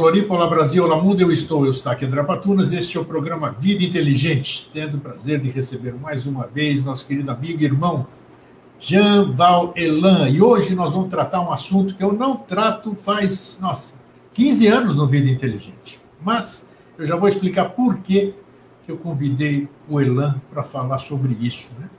Floripa, olá, Brasil, olá, mundo, eu estou, eu estou aqui, André Patunas, este é o programa Vida Inteligente, tendo o prazer de receber mais uma vez nosso querido amigo e irmão Jean Val Elan, e hoje nós vamos tratar um assunto que eu não trato faz, nossa, 15 anos no Vida Inteligente, mas eu já vou explicar por que eu convidei o Elan para falar sobre isso, né?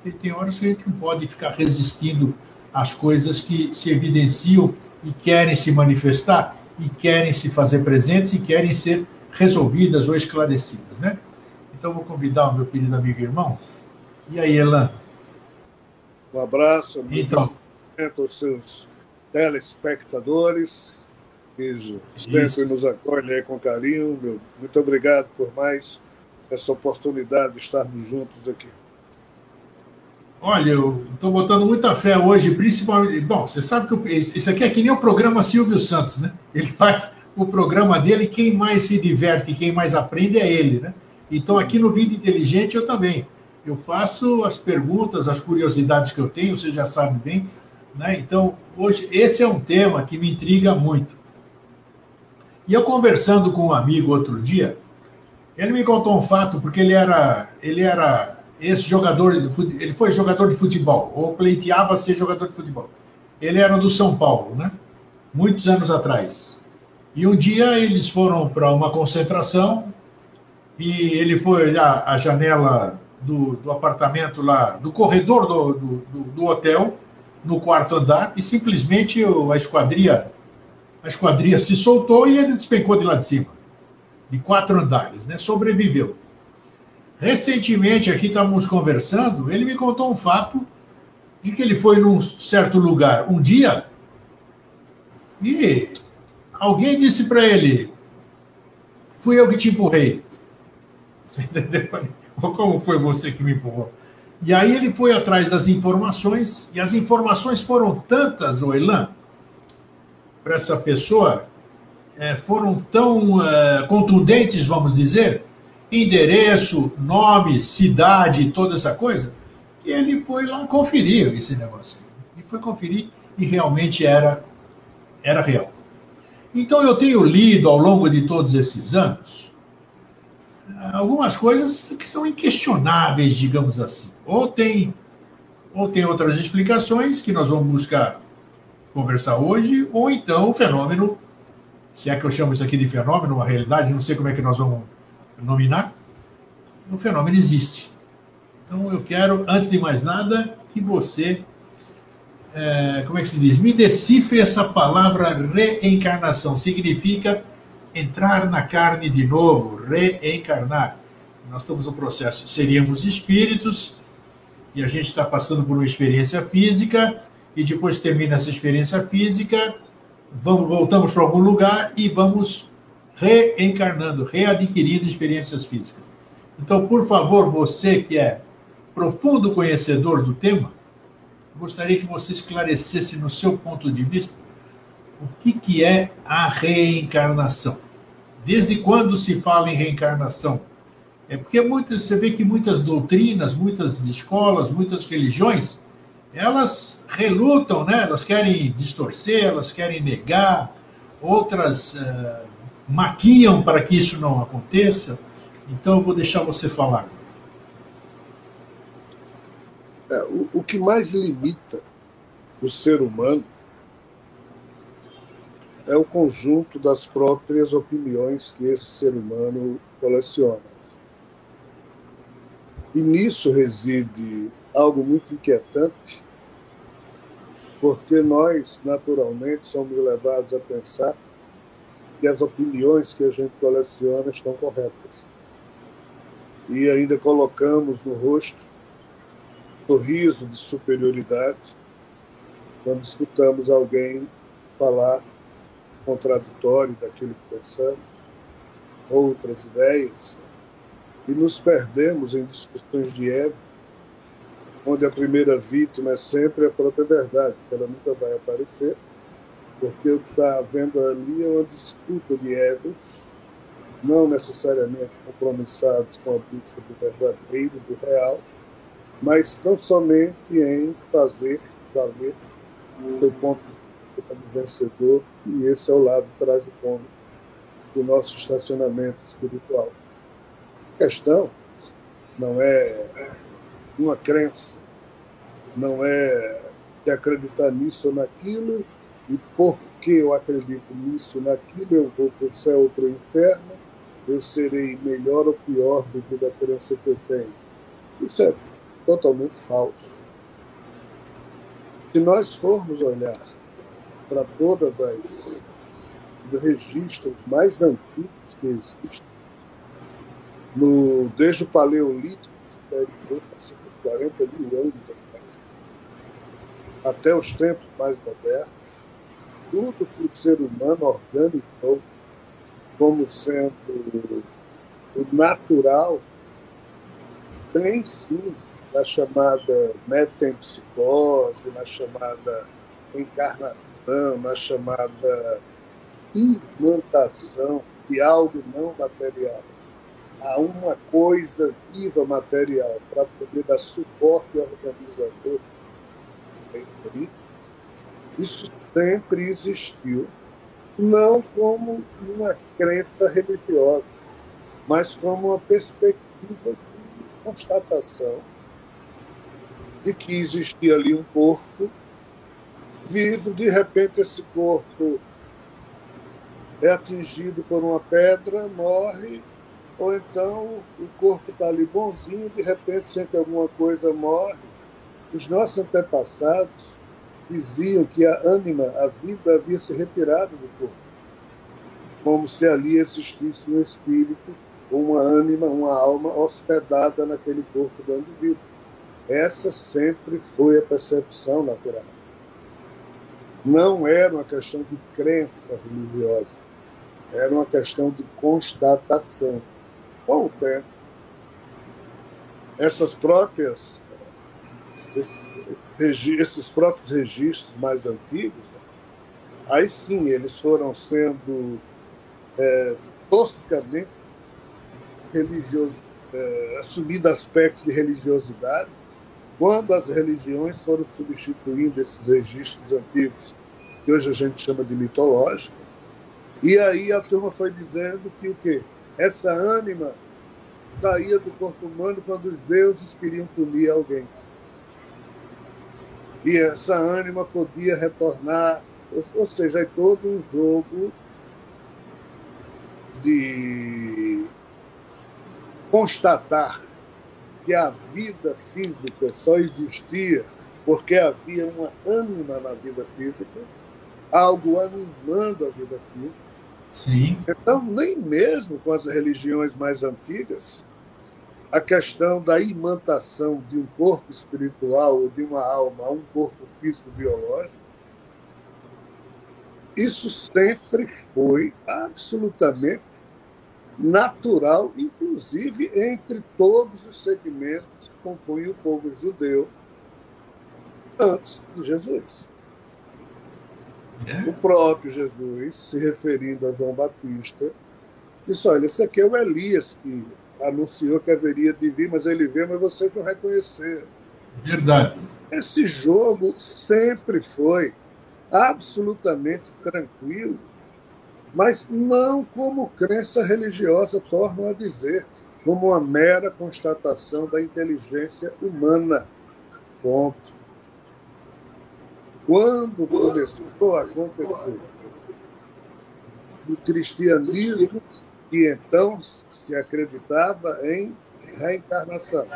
Porque tem horas que a gente não pode ficar resistindo às coisas que se evidenciam e querem se manifestar, e querem se fazer presentes e querem ser resolvidas ou esclarecidas, né? Então vou convidar o meu querido amigo e irmão. E aí, Elan? Um abraço então, aos seus telespectadores que sempre nos acolhem com carinho. Meu, muito obrigado por mais essa oportunidade de estarmos juntos aqui. Olha, eu estou botando muita fé hoje, principalmente. Bom, você sabe que isso aqui é que nem o programa Silvio Santos, né? Ele faz o programa dele, quem mais se diverte, quem mais aprende é ele, né? Então, aqui no Vida Inteligente, eu também. Eu faço as perguntas, as curiosidades que eu tenho, você já sabe bem. Né? Então, hoje, esse é um tema que me intriga muito. E eu conversando com um amigo outro dia, ele me contou um fato, porque ele era, ele era esse jogador, ele foi jogador de futebol, ou pleiteava ser jogador de futebol. Ele era do São Paulo, né? Muitos anos atrás. E um dia eles foram para uma concentração e ele foi olhar a janela do, do apartamento lá, do corredor do, do, do, hotel, no quarto andar, e simplesmente a esquadria, a esquadria se soltou e ele despencou de lá de cima, de quatro andares, né? Sobreviveu. Recentemente, aqui estávamos conversando, ele me contou um fato de que ele foi num certo lugar um dia e alguém disse para ele: Fui eu que te empurrei. Você entendeu? Como foi você que me empurrou? E aí ele foi atrás das informações, e as informações foram tantas, Oilan, para essa pessoa, é, foram tão é, contundentes, vamos dizer, endereço, nome, cidade, toda essa coisa. E ele foi lá conferir esse negócio. E foi conferir e realmente era, era real. Então eu tenho lido ao longo de todos esses anos algumas coisas que são inquestionáveis, digamos assim. Ou tem, ou tem outras explicações que nós vamos buscar conversar hoje, ou então o fenômeno, se é que eu chamo isso aqui de fenômeno, uma realidade, não sei como é que nós vamos nominar, o fenômeno existe. Então eu quero, antes de mais nada, que você, é, como é que se diz, me decifre essa palavra reencarnação. Significa entrar na carne de novo, reencarnar. Nós estamos no processo, seríamos espíritos, e a gente está passando por uma experiência física, e depois termina essa experiência física, vamos, voltamos para algum lugar e vamos reencarnando, readquirindo experiências físicas. Então, por favor, você que é profundo conhecedor do tema, gostaria que você esclarecesse no seu ponto de vista o que, que é a reencarnação. Desde quando se fala em reencarnação? É porque muitas, você vê que muitas doutrinas, muitas escolas, muitas religiões, elas relutam, né? elas querem distorcer, elas querem negar, outras uh, maquiam para que isso não aconteça. Então eu vou deixar você falar. É, o, o que mais limita o ser humano é o conjunto das próprias opiniões que esse ser humano coleciona. E nisso reside algo muito inquietante, porque nós, naturalmente, somos levados a pensar que as opiniões que a gente coleciona estão corretas. E ainda colocamos no rosto sorriso de superioridade quando escutamos alguém falar contraditório daquilo que pensamos, outras ideias, e nos perdemos em discussões de ego, onde a primeira vítima é sempre a própria verdade, que ela nunca vai aparecer, porque o que está havendo ali é uma disputa de egos, não necessariamente compromissados com a busca do verdadeiro, do real, mas tão somente em fazer valer o seu ponto como vencedor, e esse é o lado tragicômico do nosso estacionamento espiritual. A questão não é uma crença, não é de acreditar nisso ou naquilo, e porque eu acredito nisso naquilo, eu vou para o céu ou para o inferno, eu serei melhor ou pior do que a crença que eu tenho. Isso é totalmente falso. Se nós formos olhar para todas as registros mais antigos que existem, no, desde o Paleolítico, deve ser 40 mil anos atrás, até os tempos mais modernos, tudo que o ser humano organizou como sendo o natural tem sim na chamada metempsicose, na chamada encarnação, na chamada imantação de algo não material a uma coisa viva material para poder dar suporte ao organizador. Isso sempre existiu, não como uma crença religiosa, mas como uma perspectiva de constatação de que existia ali um corpo vivo, de repente esse corpo é atingido por uma pedra, morre, ou então o corpo está ali bonzinho, de repente sente alguma coisa, morre. Os nossos antepassados diziam que a ânima, a vida havia se retirado do corpo, como se ali existisse um espírito, uma ânima, uma alma hospedada naquele corpo dando vida. Essa sempre foi a percepção natural. Não era uma questão de crença religiosa, era uma questão de constatação. Com o tempo, essas próprias esses, esses próprios registros mais antigos, aí sim eles foram sendo é, toscamente é, assumindo aspectos de religiosidade, quando as religiões foram substituindo esses registros antigos, que hoje a gente chama de mitológico, e aí a turma foi dizendo que o quê? Essa ânima saía do corpo humano quando os deuses queriam punir alguém. E essa ânima podia retornar, ou seja, é todo um jogo de constatar que a vida física só existia porque havia uma ânima na vida física, algo animando a vida física. Sim. Então, nem mesmo com as religiões mais antigas, a questão da imantação de um corpo espiritual ou de uma alma a um corpo físico biológico, isso sempre foi absolutamente natural, inclusive entre todos os segmentos que compõem o povo judeu antes de Jesus. É. O próprio Jesus, se referindo a João Batista, disse: Olha, esse aqui é o Elias que anunciou que haveria de vir, mas ele veio, mas vocês não reconheceram. Verdade. Esse jogo sempre foi absolutamente tranquilo mas não como crença religiosa, tornam a dizer, como uma mera constatação da inteligência humana. Ponto. Quando começou a acontecer o cristianismo, que então se acreditava em reencarnação.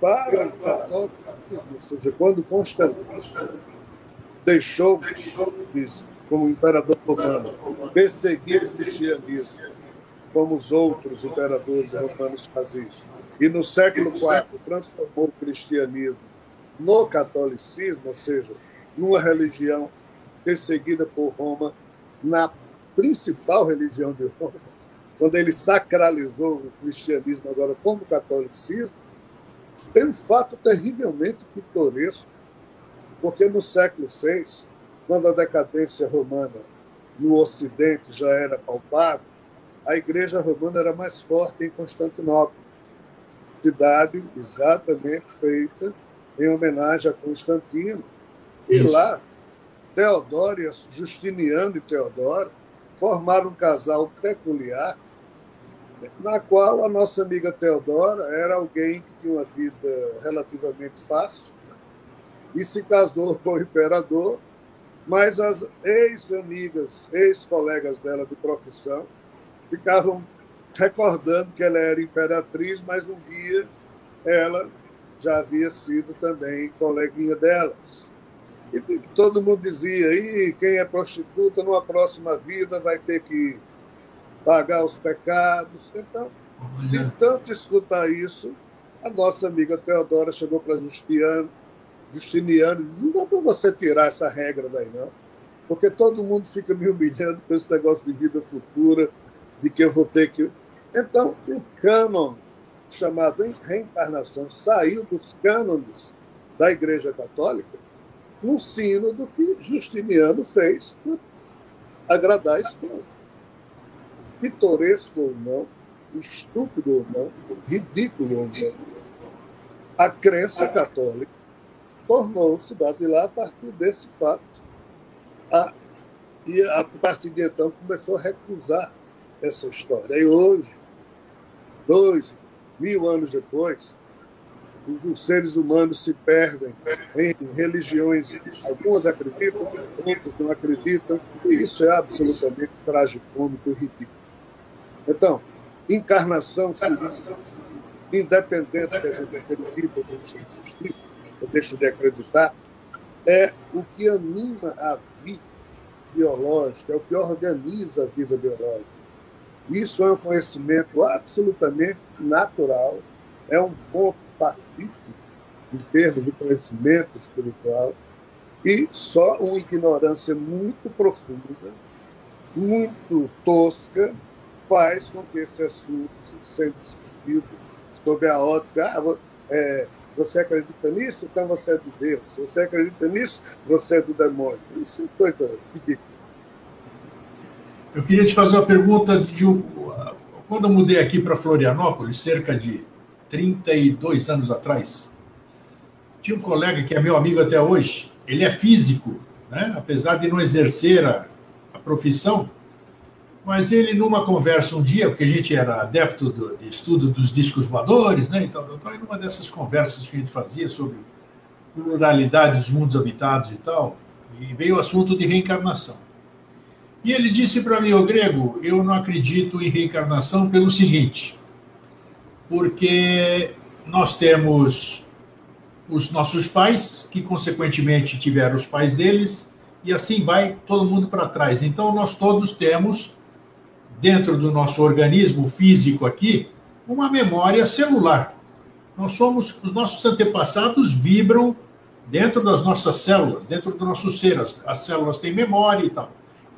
Para o católico, ou seja, quando Constantino deixou, disse, como imperador romano, perseguir o cristianismo, como os outros imperadores romanos faziam. E no século IV transformou o cristianismo no catolicismo, ou seja, numa religião perseguida por Roma, na principal religião de Roma, quando ele sacralizou o cristianismo agora como catolicismo, tem um fato terrivelmente pitoresco, porque no século VI, quando a decadência romana no Ocidente já era palpável, a Igreja Romana era mais forte em Constantinopla, cidade exatamente feita em homenagem a Constantino. E Isso. lá Teodoro, Justiniano e Teodoro, formaram um casal peculiar, na qual a nossa amiga Teodora era alguém que tinha uma vida relativamente fácil e se casou com o imperador, mas as ex-amigas, ex-colegas dela de profissão ficavam recordando que ela era imperatriz, mas um dia ela já havia sido também coleguinha delas. E todo mundo dizia, e quem é prostituta numa próxima vida vai ter que pagar os pecados. Então, de tanto escutar isso, a nossa amiga Teodora chegou para Justiniano, Justiniano e disse, não dá para você tirar essa regra daí, não. Porque todo mundo fica me humilhando com esse negócio de vida futura, de que eu vou ter que... Então, o cânon chamado reencarnação saiu dos cânones da Igreja Católica num sino do que Justiniano fez para agradar a esposa. Pitoresco ou não, estúpido ou não, ridículo ou não, a crença católica tornou-se basilar a partir desse fato. A, e a partir de então começou a recusar essa história. E hoje, dois mil anos depois, os seres humanos se perdem em religiões, algumas acreditam, outras não acreditam, e isso é absolutamente tragicômico e ridículo. Então, encarnação independente que a gente acredite ou deixe de acreditar, é o que anima a vida biológica, é o que organiza a vida biológica. Isso é um conhecimento absolutamente natural, é um ponto pacífico em termos de conhecimento espiritual, e só uma ignorância muito profunda, muito tosca, faz com que esse assunto seja discutido sob a ótica. Ah, é, você acredita nisso? Então você é de Deus. Você acredita nisso? Você é do demônio. Isso é coisa ridícula. Eu queria te fazer uma pergunta de quando eu mudei aqui para Florianópolis, cerca de 32 anos atrás, tinha um colega que é meu amigo até hoje. Ele é físico, né? apesar de não exercer a, a profissão, mas ele, numa conversa um dia, porque a gente era adepto do, de estudo dos discos voadores, né? Então, então, numa dessas conversas que a gente fazia sobre pluralidade dos mundos habitados e tal, e veio o assunto de reencarnação. E ele disse para mim, o grego, eu não acredito em reencarnação pelo seguinte, porque nós temos os nossos pais, que consequentemente tiveram os pais deles, e assim vai todo mundo para trás. Então nós todos temos, dentro do nosso organismo físico aqui, uma memória celular. Nós somos, os nossos antepassados vibram dentro das nossas células, dentro do nosso ser. As, as células têm memória e tal.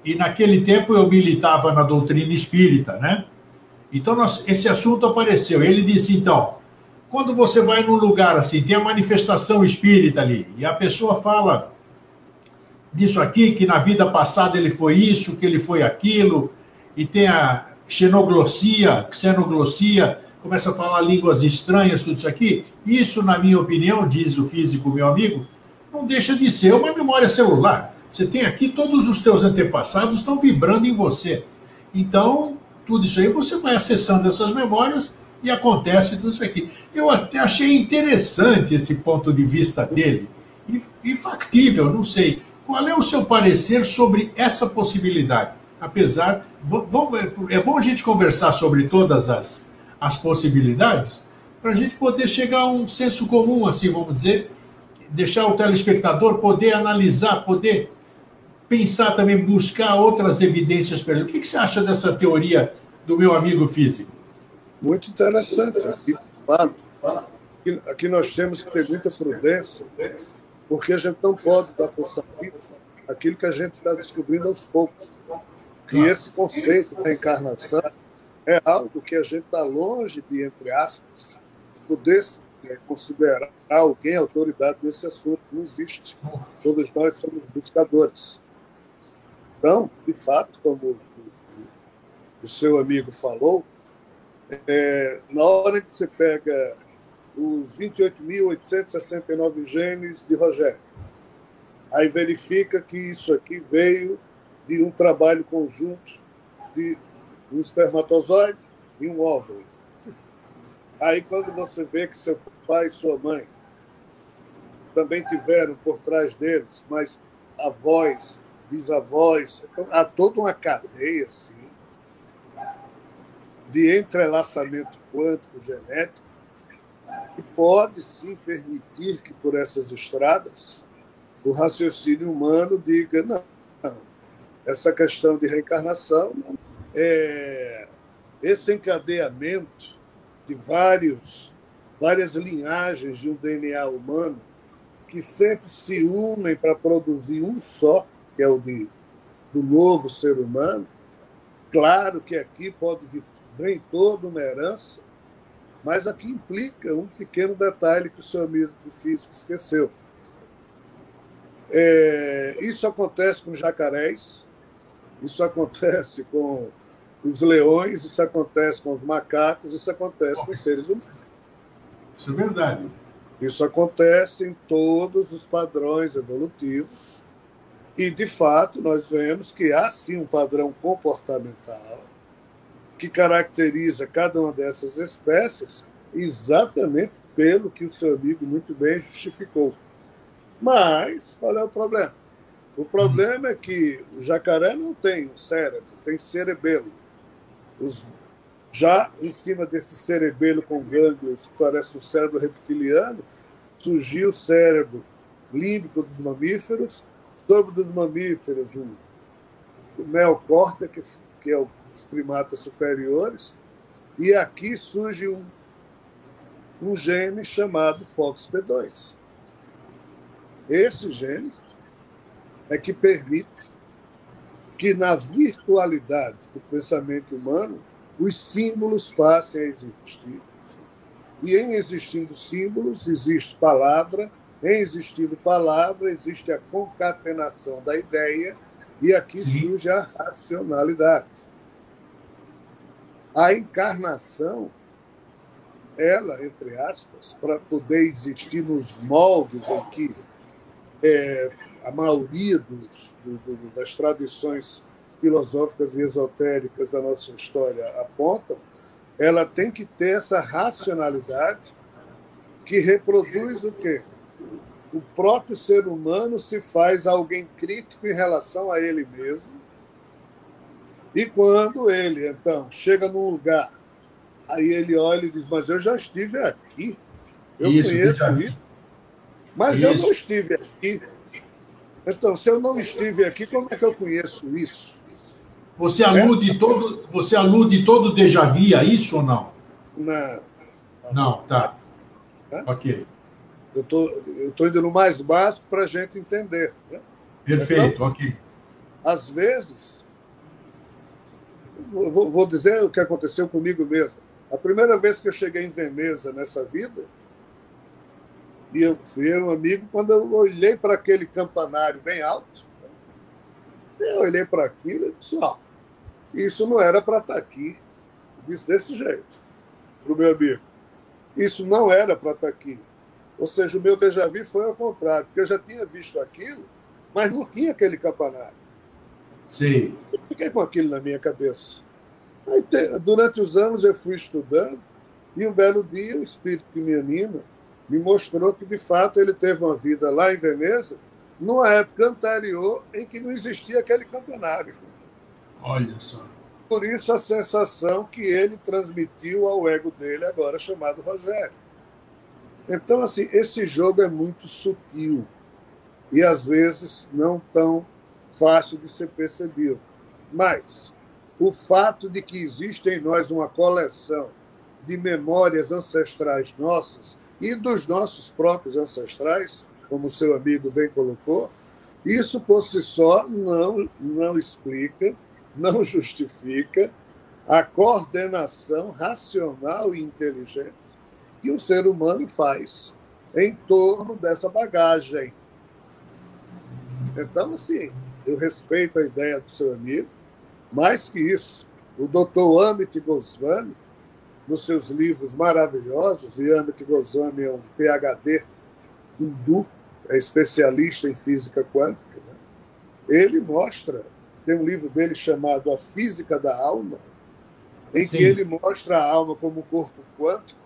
E naquele tempo eu militava na doutrina espírita, né? Então nós, esse assunto apareceu. Ele disse então, quando você vai num lugar assim, tem a manifestação espírita ali, e a pessoa fala disso aqui, que na vida passada ele foi isso, que ele foi aquilo, e tem a xenoglossia, xenoglossia, começa a falar línguas estranhas, tudo isso aqui. Isso, na minha opinião, diz o físico meu amigo, não deixa de ser uma memória celular. Você tem aqui todos os teus antepassados estão vibrando em você. Então, tudo isso aí você vai acessando essas memórias e acontece tudo isso aqui. Eu até achei interessante esse ponto de vista dele e, e factível, não sei. Qual é o seu parecer sobre essa possibilidade? Apesar, é bom a gente conversar sobre todas as, as possibilidades para a gente poder chegar a um senso comum, assim, vamos dizer, deixar o telespectador poder analisar, poder pensar também, buscar outras evidências para ele. O que, que você acha dessa teoria do meu amigo físico? Muito interessante. Aqui, aqui nós temos que ter muita prudência, porque a gente não pode dar por sabido aquilo que a gente está descobrindo aos poucos. Que esse conceito da encarnação é algo que a gente está longe de, entre aspas, poder considerar alguém autoridade nesse assunto. Não existe. Todos nós somos buscadores. Então, de fato, como o seu amigo falou, é, na hora que você pega os 28.869 genes de Rogério, Aí verifica que isso aqui veio de um trabalho conjunto de um espermatozoide e um óvulo. Aí quando você vê que seu pai e sua mãe também tiveram por trás deles, mas avós, bisavós, há toda uma cadeia assim, de entrelaçamento quântico genético que pode sim permitir que por essas estradas o raciocínio humano diga não, não essa questão de reencarnação não, é, esse encadeamento de vários várias linhagens de um DNA humano que sempre se unem para produzir um só, que é o de, do novo ser humano. Claro que aqui pode vir vem toda uma herança, mas aqui implica um pequeno detalhe que o seu amigo físico esqueceu. É, isso acontece com jacarés, isso acontece com os leões, isso acontece com os macacos, isso acontece com os seres humanos. Isso é verdade. Isso acontece em todos os padrões evolutivos. E, de fato, nós vemos que há sim um padrão comportamental que caracteriza cada uma dessas espécies exatamente pelo que o seu amigo muito bem justificou. Mas qual é o problema? O problema é que o jacaré não tem um cérebro, tem cerebelo. Os, já em cima desse cerebelo com gânglios, que parece um cérebro reptiliano, surgiu o cérebro límbico dos mamíferos, sobre dos mamíferos o, o neocórtex, que é os primatas superiores, e aqui surge um, um gene chamado FOXP2. Esse gene é que permite que na virtualidade do pensamento humano os símbolos passem a existir. E em existindo símbolos, existe palavra, em existindo palavra, existe a concatenação da ideia, e aqui Sim. surge a racionalidade. A encarnação, ela, entre aspas, para poder existir nos moldes em que é, a maioria dos, do, do, das tradições filosóficas e esotéricas da nossa história apontam, ela tem que ter essa racionalidade que reproduz o quê? O próprio ser humano se faz alguém crítico em relação a ele mesmo. E quando ele, então, chega num lugar, aí ele olha e diz: Mas eu já estive aqui, eu isso, conheço isso, mas isso. eu não estive aqui. Então, se eu não estive aqui, como é que eu conheço isso? Você alude é? todo, você alude todo déjà vu a isso ou não? Não. Não, tá. É? Ok. Eu tô, tô indo no mais básico para a gente entender. Né? Perfeito, então, ok. Às vezes, vou, vou dizer o que aconteceu comigo mesmo. A primeira vez que eu cheguei em Veneza nessa vida, e eu fui um amigo, quando eu olhei para aquele campanário bem alto, eu olhei para aquilo e disse: ó, isso não era para estar tá aqui. Eu disse desse jeito, para o meu amigo. Isso não era para estar tá aqui. Ou seja, o meu déjà vu foi ao contrário, porque eu já tinha visto aquilo, mas não tinha aquele campanário. Sim. Eu fiquei com aquilo na minha cabeça. Aí, durante os anos eu fui estudando, e um belo dia o espírito que me anima me mostrou que, de fato, ele teve uma vida lá em Veneza, numa época anterior em que não existia aquele campanário. Olha só. Por isso a sensação que ele transmitiu ao ego dele, agora chamado Rogério. Então, assim, esse jogo é muito sutil e às vezes não tão fácil de ser percebido. Mas o fato de que existe em nós uma coleção de memórias ancestrais nossas e dos nossos próprios ancestrais, como o seu amigo bem colocou, isso por si só não, não explica, não justifica a coordenação racional e inteligente que o ser humano faz em torno dessa bagagem. Então, assim, eu respeito a ideia do seu amigo, mais que isso, o doutor Amit Goswami, nos seus livros maravilhosos, e Amit Goswami é um PhD hindu, é especialista em física quântica, né? ele mostra, tem um livro dele chamado A Física da Alma, em Sim. que ele mostra a alma como um corpo quântico,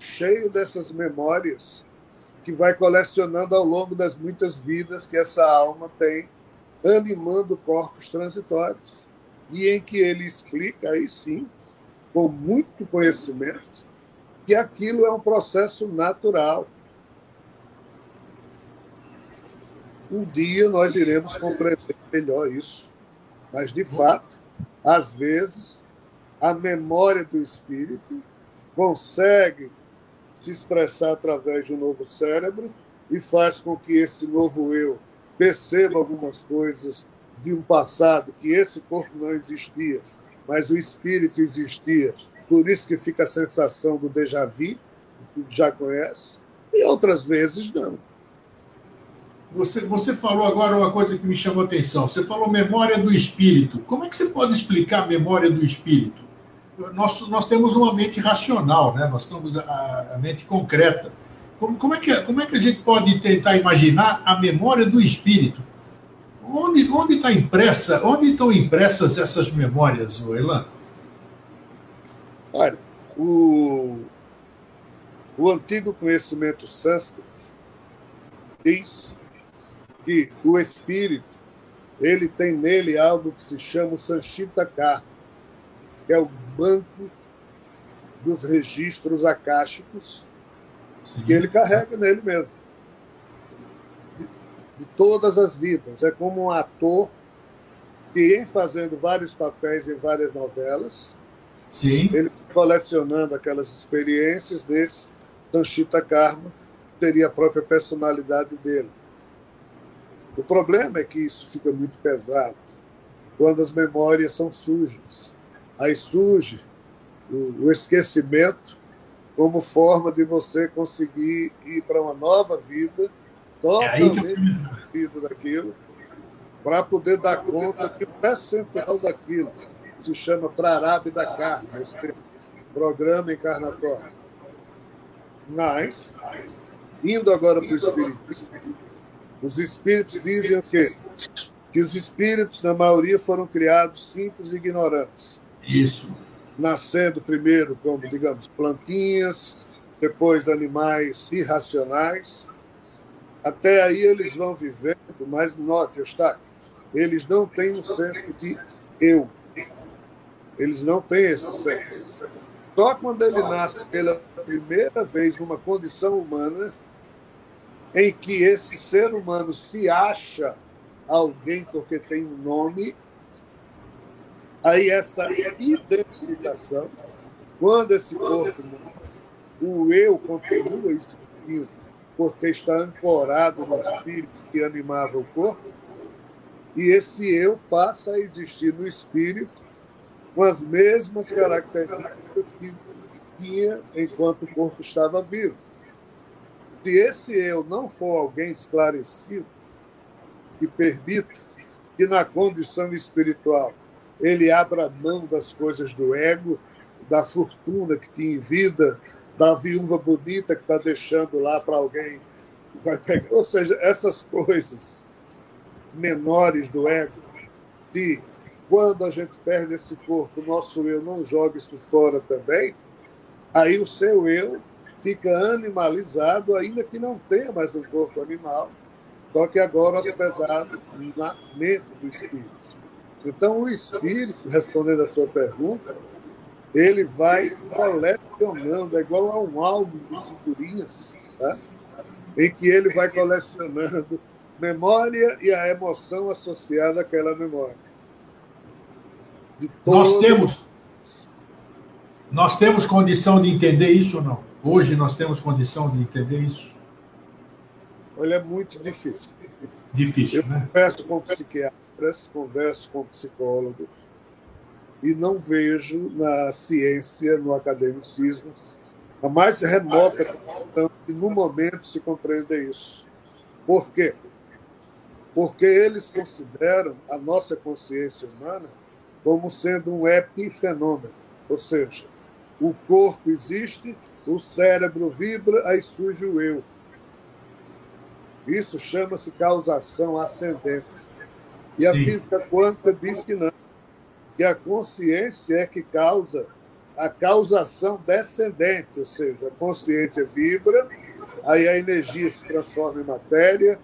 cheio dessas memórias que vai colecionando ao longo das muitas vidas que essa alma tem, animando corpos transitórios. E em que ele explica, aí sim, com muito conhecimento, que aquilo é um processo natural. Um dia nós iremos compreender melhor isso. Mas, de fato, às vezes, a memória do espírito consegue se expressar através de um novo cérebro e faz com que esse novo eu perceba algumas coisas de um passado que esse corpo não existia, mas o espírito existia. Por isso que fica a sensação do déjà vu, que já conhece, e outras vezes não. Você, você falou agora uma coisa que me chamou a atenção. Você falou memória do espírito. Como é que você pode explicar a memória do espírito? Nós, nós temos uma mente racional, né? nós temos a, a mente concreta. Como, como, é que, como é que a gente pode tentar imaginar a memória do espírito? Onde, onde está impressa, onde estão impressas essas memórias, Elan? Olha, o, o antigo conhecimento sânscrito diz que o espírito ele tem nele algo que se chama o Sanchita que é o banco dos registros acásticos Sim. que ele carrega nele mesmo. De, de, todas as vidas. É como um ator que, em fazendo vários papéis em várias novelas, Sim. ele colecionando aquelas experiências desse Sanchita Karma, seria a própria personalidade dele. O problema é que isso fica muito pesado quando as memórias são sujas aí surge o, esquecimento como forma de você conseguir ir para uma nova vida, totalmente é daquilo, para poder dar conta que o percentual daquilo se chama Prarabe da Carne, esse programa encarnatório. Mas, indo agora para o Espiritismo, os Espíritos dizem o quê? Que os Espíritos, na maioria, foram criados simples e ignorantes isso. Nascendo primeiro como, digamos, plantinhas, depois animais irracionais. Até aí eles vão vivendo, mas note, Eustáquio, eles não têm um senso de eu. Eles não têm esse senso. Só quando ele nasce pela primeira vez numa condição humana, em que esse ser humano se acha alguém porque tem um nome, Aí essa identificação, quando esse corpo o eu continua existindo, porque está ancorado no espírito que animava o corpo, e esse eu passa a existir no espírito com as mesmas características que tinha enquanto o corpo estava vivo. Se esse eu não for alguém esclarecido, que permita que na condição espiritual ele abra mão das coisas do ego, da fortuna que tinha em vida, da viúva bonita que está deixando lá para alguém. Ou seja, essas coisas menores do ego, de quando a gente perde esse corpo, o nosso eu não joga isso fora também, aí o seu eu fica animalizado, ainda que não tenha mais um corpo animal, só que agora hospedado na mente do espírito. Então, o espírito, respondendo a sua pergunta, ele vai colecionando, é igual a um álbum de figurinhas, tá? em que ele vai colecionando memória e a emoção associada àquela memória. Nós temos nós temos condição de entender isso ou não? Hoje nós temos condição de entender isso? Olha, é muito difícil. Difícil, Eu né? Converso com psiquiatras, converso com psicólogos e não vejo na ciência, no academicismo, a mais remota questão que no momento se compreende isso. Por quê? Porque eles consideram a nossa consciência humana como sendo um epifenômeno, ou seja, o corpo existe, o cérebro vibra, aí surge o eu. Isso chama-se causação ascendente. E a Sim. física quântica diz que não, que a consciência é que causa a causação descendente, ou seja, a consciência vibra, aí a energia se transforma em matéria,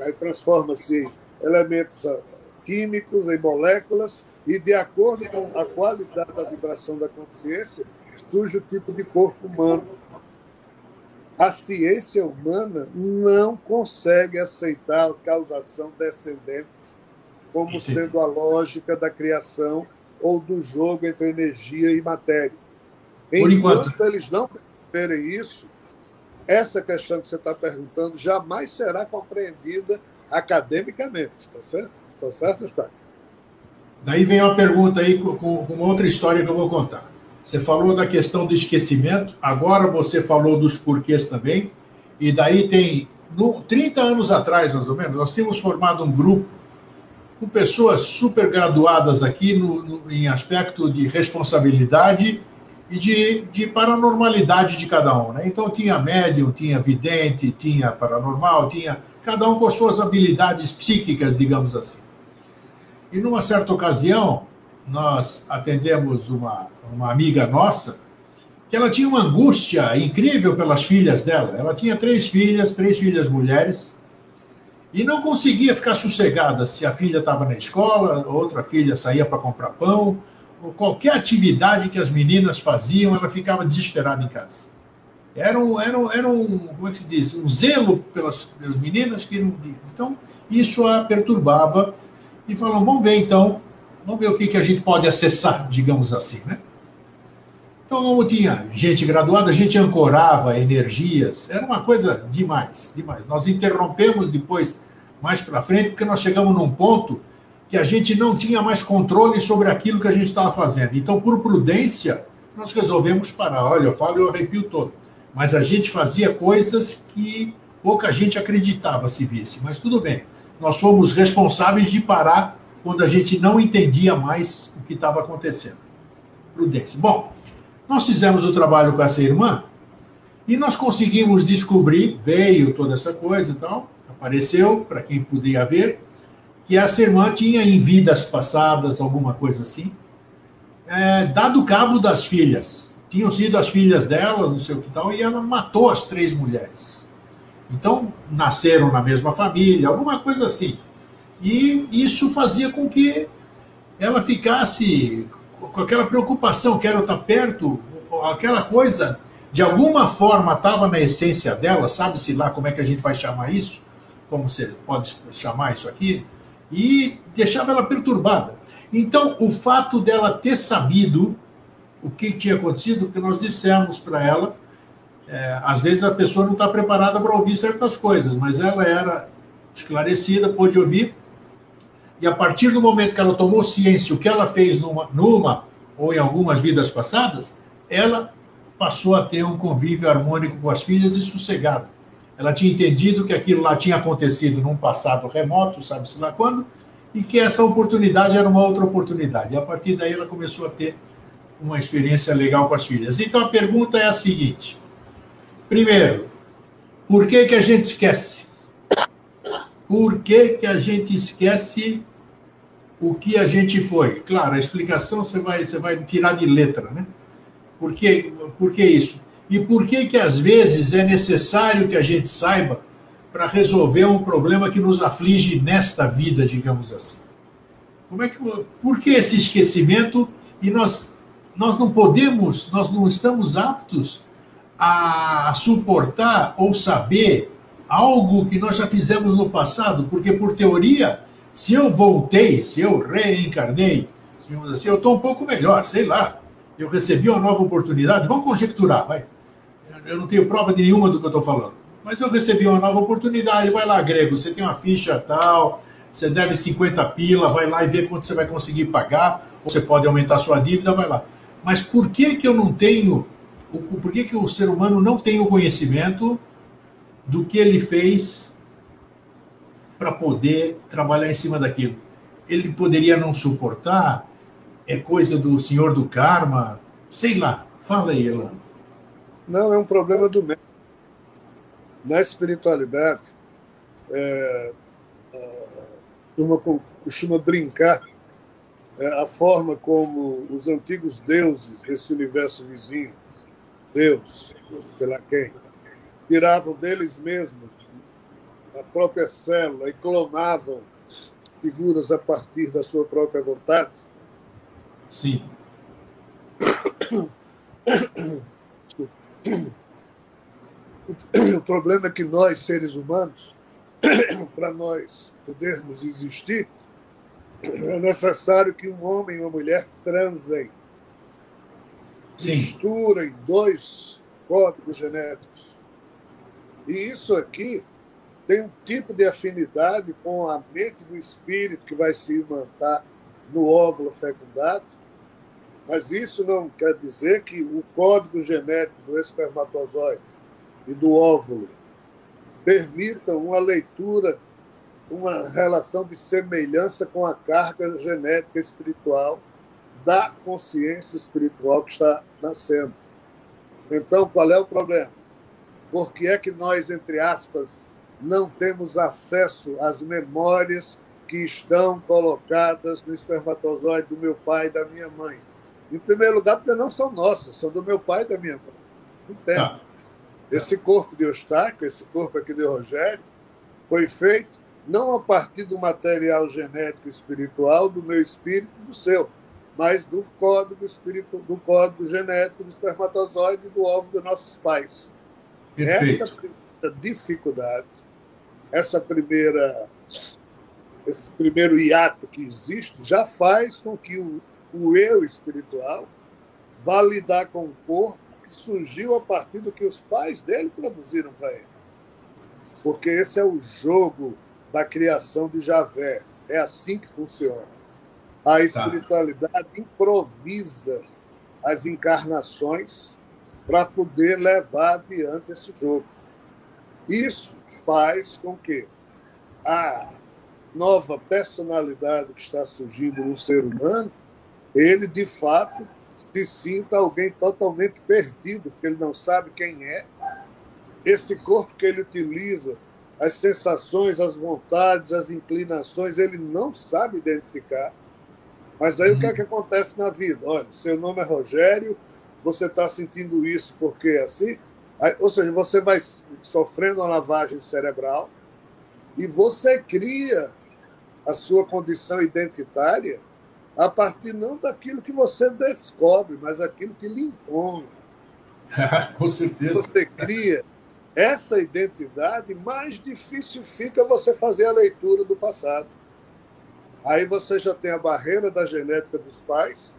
aí transforma-se em elementos ah, químicos, em moléculas, e de acordo com a qualidade da vibração da consciência, surge o tipo de corpo humano. A ciência humana não consegue aceitar a causação descendente como sendo a lógica da criação ou do jogo entre energia e matéria. Enquanto eles não perceberem isso, essa questão que você está perguntando jamais será compreendida academicamente, está certo? Está certo, está? Daí vem uma pergunta aí com, com outra história que eu vou contar. Você falou da questão do esquecimento, agora você falou dos porquês também, e daí tem, no, 30 anos atrás, mais ou menos, nós tínhamos formado um grupo com pessoas super graduadas aqui no, no, em aspecto de responsabilidade e de, de paranormalidade de cada um. Né? Então tinha médium, tinha vidente, tinha paranormal, tinha cada um com suas habilidades psíquicas, digamos assim. E numa certa ocasião, nós atendemos uma, uma amiga nossa, que ela tinha uma angústia incrível pelas filhas dela. Ela tinha três filhas, três filhas mulheres, e não conseguia ficar sossegada se a filha estava na escola, outra filha saía para comprar pão, ou qualquer atividade que as meninas faziam, ela ficava desesperada em casa. Era um, era um, era um como é que se diz, um zelo pelas, pelas meninas que não. Então, isso a perturbava e falou: vamos ver então Vamos ver o que, que a gente pode acessar, digamos assim, né? Então, como tinha gente graduada, a gente ancorava energias, era uma coisa demais, demais. Nós interrompemos depois, mais para frente, porque nós chegamos num ponto que a gente não tinha mais controle sobre aquilo que a gente estava fazendo. Então, por prudência, nós resolvemos parar. Olha, eu falo, eu arrepio todo. Mas a gente fazia coisas que pouca gente acreditava se visse. Mas tudo bem, nós fomos responsáveis de parar quando a gente não entendia mais o que estava acontecendo. Prudência. Bom, nós fizemos o trabalho com essa irmã e nós conseguimos descobrir, veio toda essa coisa e tal, apareceu, para quem podia ver, que essa irmã tinha em vidas passadas, alguma coisa assim, é, dado cabo das filhas. Tinham sido as filhas dela, não sei o que tal, e ela matou as três mulheres. Então, nasceram na mesma família, alguma coisa assim. E isso fazia com que ela ficasse com aquela preocupação, quero estar perto, aquela coisa, de alguma forma estava na essência dela, sabe-se lá como é que a gente vai chamar isso, como você pode chamar isso aqui, e deixava ela perturbada. Então, o fato dela ter sabido o que tinha acontecido, que nós dissemos para ela, é, às vezes a pessoa não está preparada para ouvir certas coisas, mas ela era esclarecida, pôde ouvir, e a partir do momento que ela tomou ciência o que ela fez numa, numa ou em algumas vidas passadas, ela passou a ter um convívio harmônico com as filhas e sossegado. Ela tinha entendido que aquilo lá tinha acontecido num passado remoto, sabe-se lá quando, e que essa oportunidade era uma outra oportunidade. E a partir daí ela começou a ter uma experiência legal com as filhas. Então a pergunta é a seguinte: primeiro, por que, que a gente esquece? Por que, que a gente esquece o que a gente foi? Claro, a explicação você vai, você vai tirar de letra, né? Por que, por que isso? E por que que às vezes é necessário que a gente saiba para resolver um problema que nos aflige nesta vida, digamos assim? Como é que, por que esse esquecimento? E nós, nós não podemos, nós não estamos aptos a suportar ou saber algo que nós já fizemos no passado, porque por teoria, se eu voltei, se eu reencarnei, assim, eu estou um pouco melhor, sei lá, eu recebi uma nova oportunidade, vamos conjecturar, vai. Eu não tenho prova nenhuma do que eu estou falando, mas eu recebi uma nova oportunidade, vai lá, Grego, você tem uma ficha tal, você deve 50 pila, vai lá e vê quanto você vai conseguir pagar, ou você pode aumentar sua dívida, vai lá. Mas por que que eu não tenho, por que que o ser humano não tem o conhecimento do que ele fez para poder trabalhar em cima daquilo. Ele poderia não suportar, é coisa do senhor do karma, sei lá. Fala aí, Elan. Não, é um problema do médium. Na espiritualidade, é, turma costuma brincar é, a forma como os antigos deuses desse universo vizinho, Deus, sei lá quem, tiravam deles mesmos a própria célula e clonavam figuras a partir da sua própria vontade? Sim. O problema é que nós, seres humanos, para nós podermos existir, é necessário que um homem e uma mulher transem, Sim. misturem dois códigos genéticos. E isso aqui tem um tipo de afinidade com a mente do espírito que vai se imantar no óvulo fecundado, mas isso não quer dizer que o código genético do espermatozoide e do óvulo permitam uma leitura, uma relação de semelhança com a carga genética espiritual da consciência espiritual que está nascendo. Então, qual é o problema? Por que é que nós, entre aspas, não temos acesso às memórias que estão colocadas no espermatozoide do meu pai e da minha mãe. Em primeiro lugar, porque não são nossas, são do meu pai e da minha mãe. Entende? Ah. Esse corpo de Eustáquio, esse corpo aqui de Rogério, foi feito não a partir do material genético espiritual do meu espírito e do seu, mas do código espírito, do código genético do espermatozoide e do óvulo dos nossos pais. Perfeito. Essa dificuldade, essa primeira esse primeiro hiato que existe já faz com que o, o eu espiritual vá lidar com o corpo que surgiu a partir do que os pais dele produziram para ele. Porque esse é o jogo da criação de Javé. É assim que funciona. A tá. espiritualidade improvisa as encarnações para poder levar adiante esse jogo. Isso faz com que a nova personalidade que está surgindo no ser humano, ele de fato se sinta alguém totalmente perdido, porque ele não sabe quem é. Esse corpo que ele utiliza, as sensações, as vontades, as inclinações, ele não sabe identificar. Mas aí uhum. o que é que acontece na vida? Olha, seu nome é Rogério, você está sentindo isso porque é assim? Ou seja, você vai sofrendo uma lavagem cerebral e você cria a sua condição identitária a partir não daquilo que você descobre, mas aquilo que lhe impõe. Com certeza. Você cria essa identidade, mais difícil fica você fazer a leitura do passado. Aí você já tem a barreira da genética dos pais,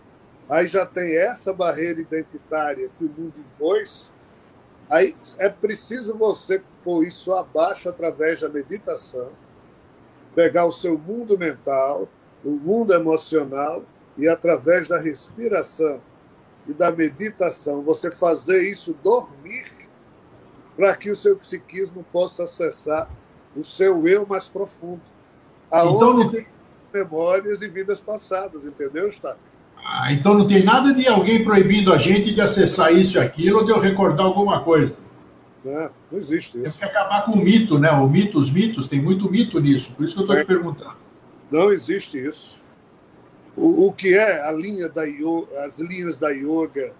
aí já tem essa barreira identitária que o mundo impôs. Aí é preciso você pôr isso abaixo através da meditação, pegar o seu mundo mental, o mundo emocional e através da respiração e da meditação, você fazer isso dormir para que o seu psiquismo possa acessar o seu eu mais profundo. Aonde então tem memórias e vidas passadas, entendeu, está? Ah, então não tem nada de alguém proibindo a gente de acessar isso e aquilo ou de eu recordar alguma coisa. Não, não existe isso. Tem que acabar com o mito, né? O mito, os mitos, tem muito mito nisso, por isso que eu estou é. te perguntando. Não existe isso. O, o que é a linha da as linhas da yoga,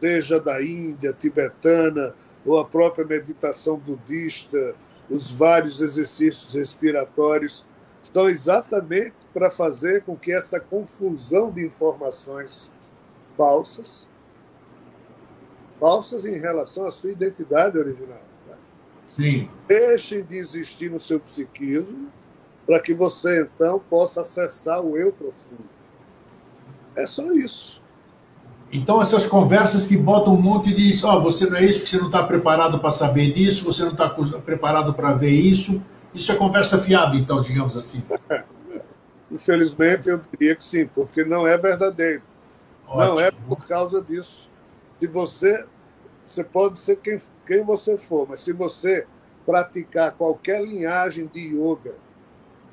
seja da Índia, tibetana, ou a própria meditação budista, os vários exercícios respiratórios, estão exatamente para fazer com que essa confusão de informações falsas, falsas em relação à sua identidade original, tá? Sim. deixem de existir no seu psiquismo para que você então possa acessar o eu profundo. É só isso. Então, essas conversas que botam um monte de isso, oh, você não é isso, porque você não está preparado para saber disso, você não está preparado para ver isso. Isso é conversa fiada, então, digamos assim. Infelizmente, eu diria que sim, porque não é verdadeiro. Ótimo. Não é por causa disso. Se você, você pode ser quem, quem você for, mas se você praticar qualquer linhagem de yoga,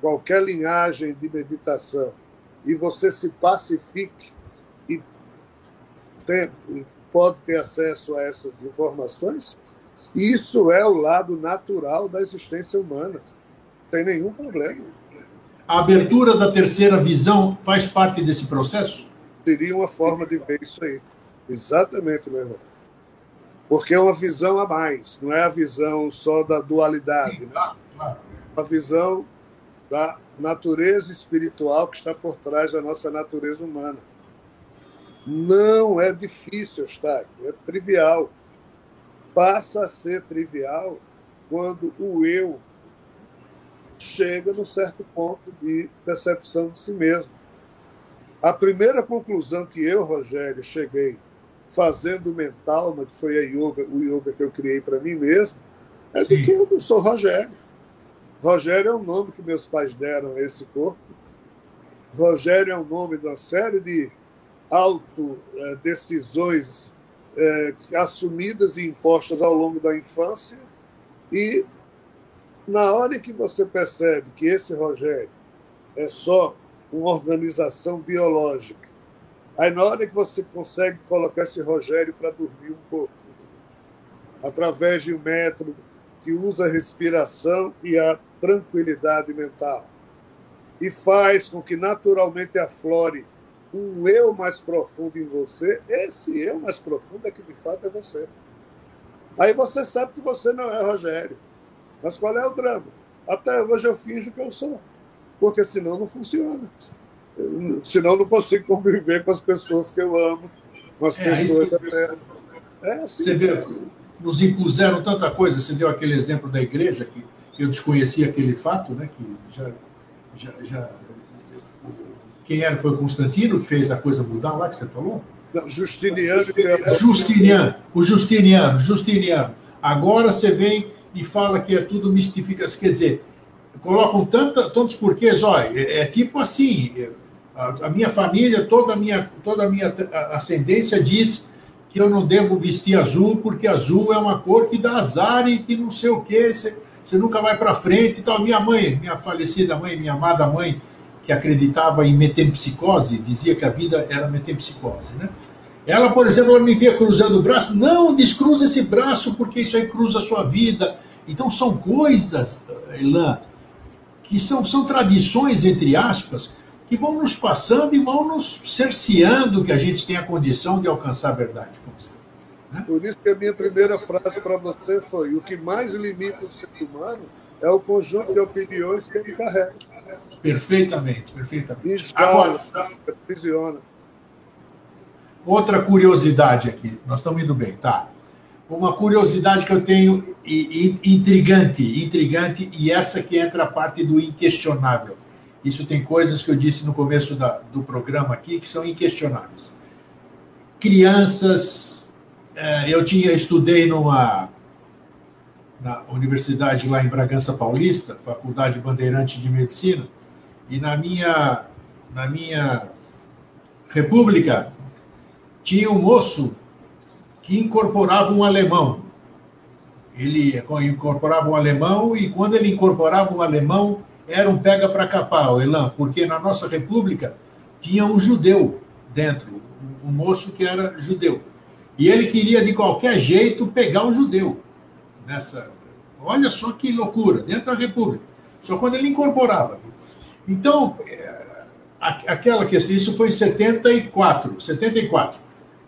qualquer linhagem de meditação, e você se pacifique e tem, pode ter acesso a essas informações, Isso é o lado natural da existência humana. Não tem nenhum problema. A abertura da terceira visão faz parte desse processo? Seria uma forma de ver isso aí. Exatamente, meu irmão. Porque é uma visão a mais, não é a visão só da dualidade. Sim, claro, claro. A visão da natureza espiritual que está por trás da nossa natureza humana. Não é difícil, Eustáquio, é trivial. Passa a ser trivial quando o eu chega num certo ponto de percepção de si mesmo. A primeira conclusão que eu, Rogério, cheguei fazendo mental, que foi a yoga, o yoga que eu criei para mim mesmo, é Sim. de que eu não sou Rogério. Rogério é o nome que meus pais deram a esse corpo. Rogério é o nome de uma série de autodecisões é, assumidas e impostas ao longo da infância. E na hora que você percebe que esse Rogério é só uma organização biológica, aí na hora que você consegue colocar esse Rogério para dormir um pouco, através de um método que usa a respiração e a tranquilidade mental e faz com que naturalmente aflore um eu mais profundo em você, esse eu mais profundo é que de fato é você. Aí você sabe que você não é Rogério. Mas qual é o drama? Até hoje eu finjo que eu sou. Porque senão não funciona. Senão não consigo conviver com as pessoas que eu amo, com as é, pessoas da terra. É assim. Você vê, nos impuseram tanta coisa. Você deu aquele exemplo da igreja, que, que eu desconhecia aquele fato, né? que já, já, já. Quem era? Foi Constantino que fez a coisa mudar lá que você falou? Não, Justiniano. Justiniano, o Justiniano, Justiniano. Agora você vem e fala que é tudo mistificação. Quer dizer, colocam tanta, tantos porquês, olha, é, é tipo assim, a, a, minha família, toda a minha, toda a minha ascendência diz que eu não devo vestir azul, porque azul é uma cor que dá azar e que não sei o quê, você, nunca vai para frente e tal. Minha mãe, minha falecida mãe, minha amada mãe, que acreditava em metempsicose, dizia que a vida era metempsicose, né? Ela, por exemplo, ela me via cruzando o braço, não, descruza esse braço, porque isso aí cruza a sua vida. Então são coisas, Elan, que são, são tradições, entre aspas, que vão nos passando e vão nos cerceando que a gente tem a condição de alcançar a verdade. Né? Por isso que a minha primeira frase para você foi: o que mais limita o ser humano é o conjunto de opiniões que ele carrega. Perfeitamente, perfeitamente. Agora, aprisiona. Outra curiosidade aqui, nós estamos indo bem, tá? Uma curiosidade que eu tenho intrigante, intrigante, e essa que entra a parte do inquestionável. Isso tem coisas que eu disse no começo da, do programa aqui que são inquestionáveis. Crianças, é, eu tinha estudei numa na universidade lá em Bragança Paulista, Faculdade Bandeirante de Medicina, e na minha na minha república tinha um moço que incorporava um alemão. Ele incorporava um alemão e quando ele incorporava um alemão, era um pega para capar, Elan, porque na nossa república tinha um judeu dentro, um moço que era judeu. E ele queria de qualquer jeito pegar um judeu nessa. Olha só que loucura, dentro da república. Só quando ele incorporava. Então, é, aquela que isso foi em 74, 74.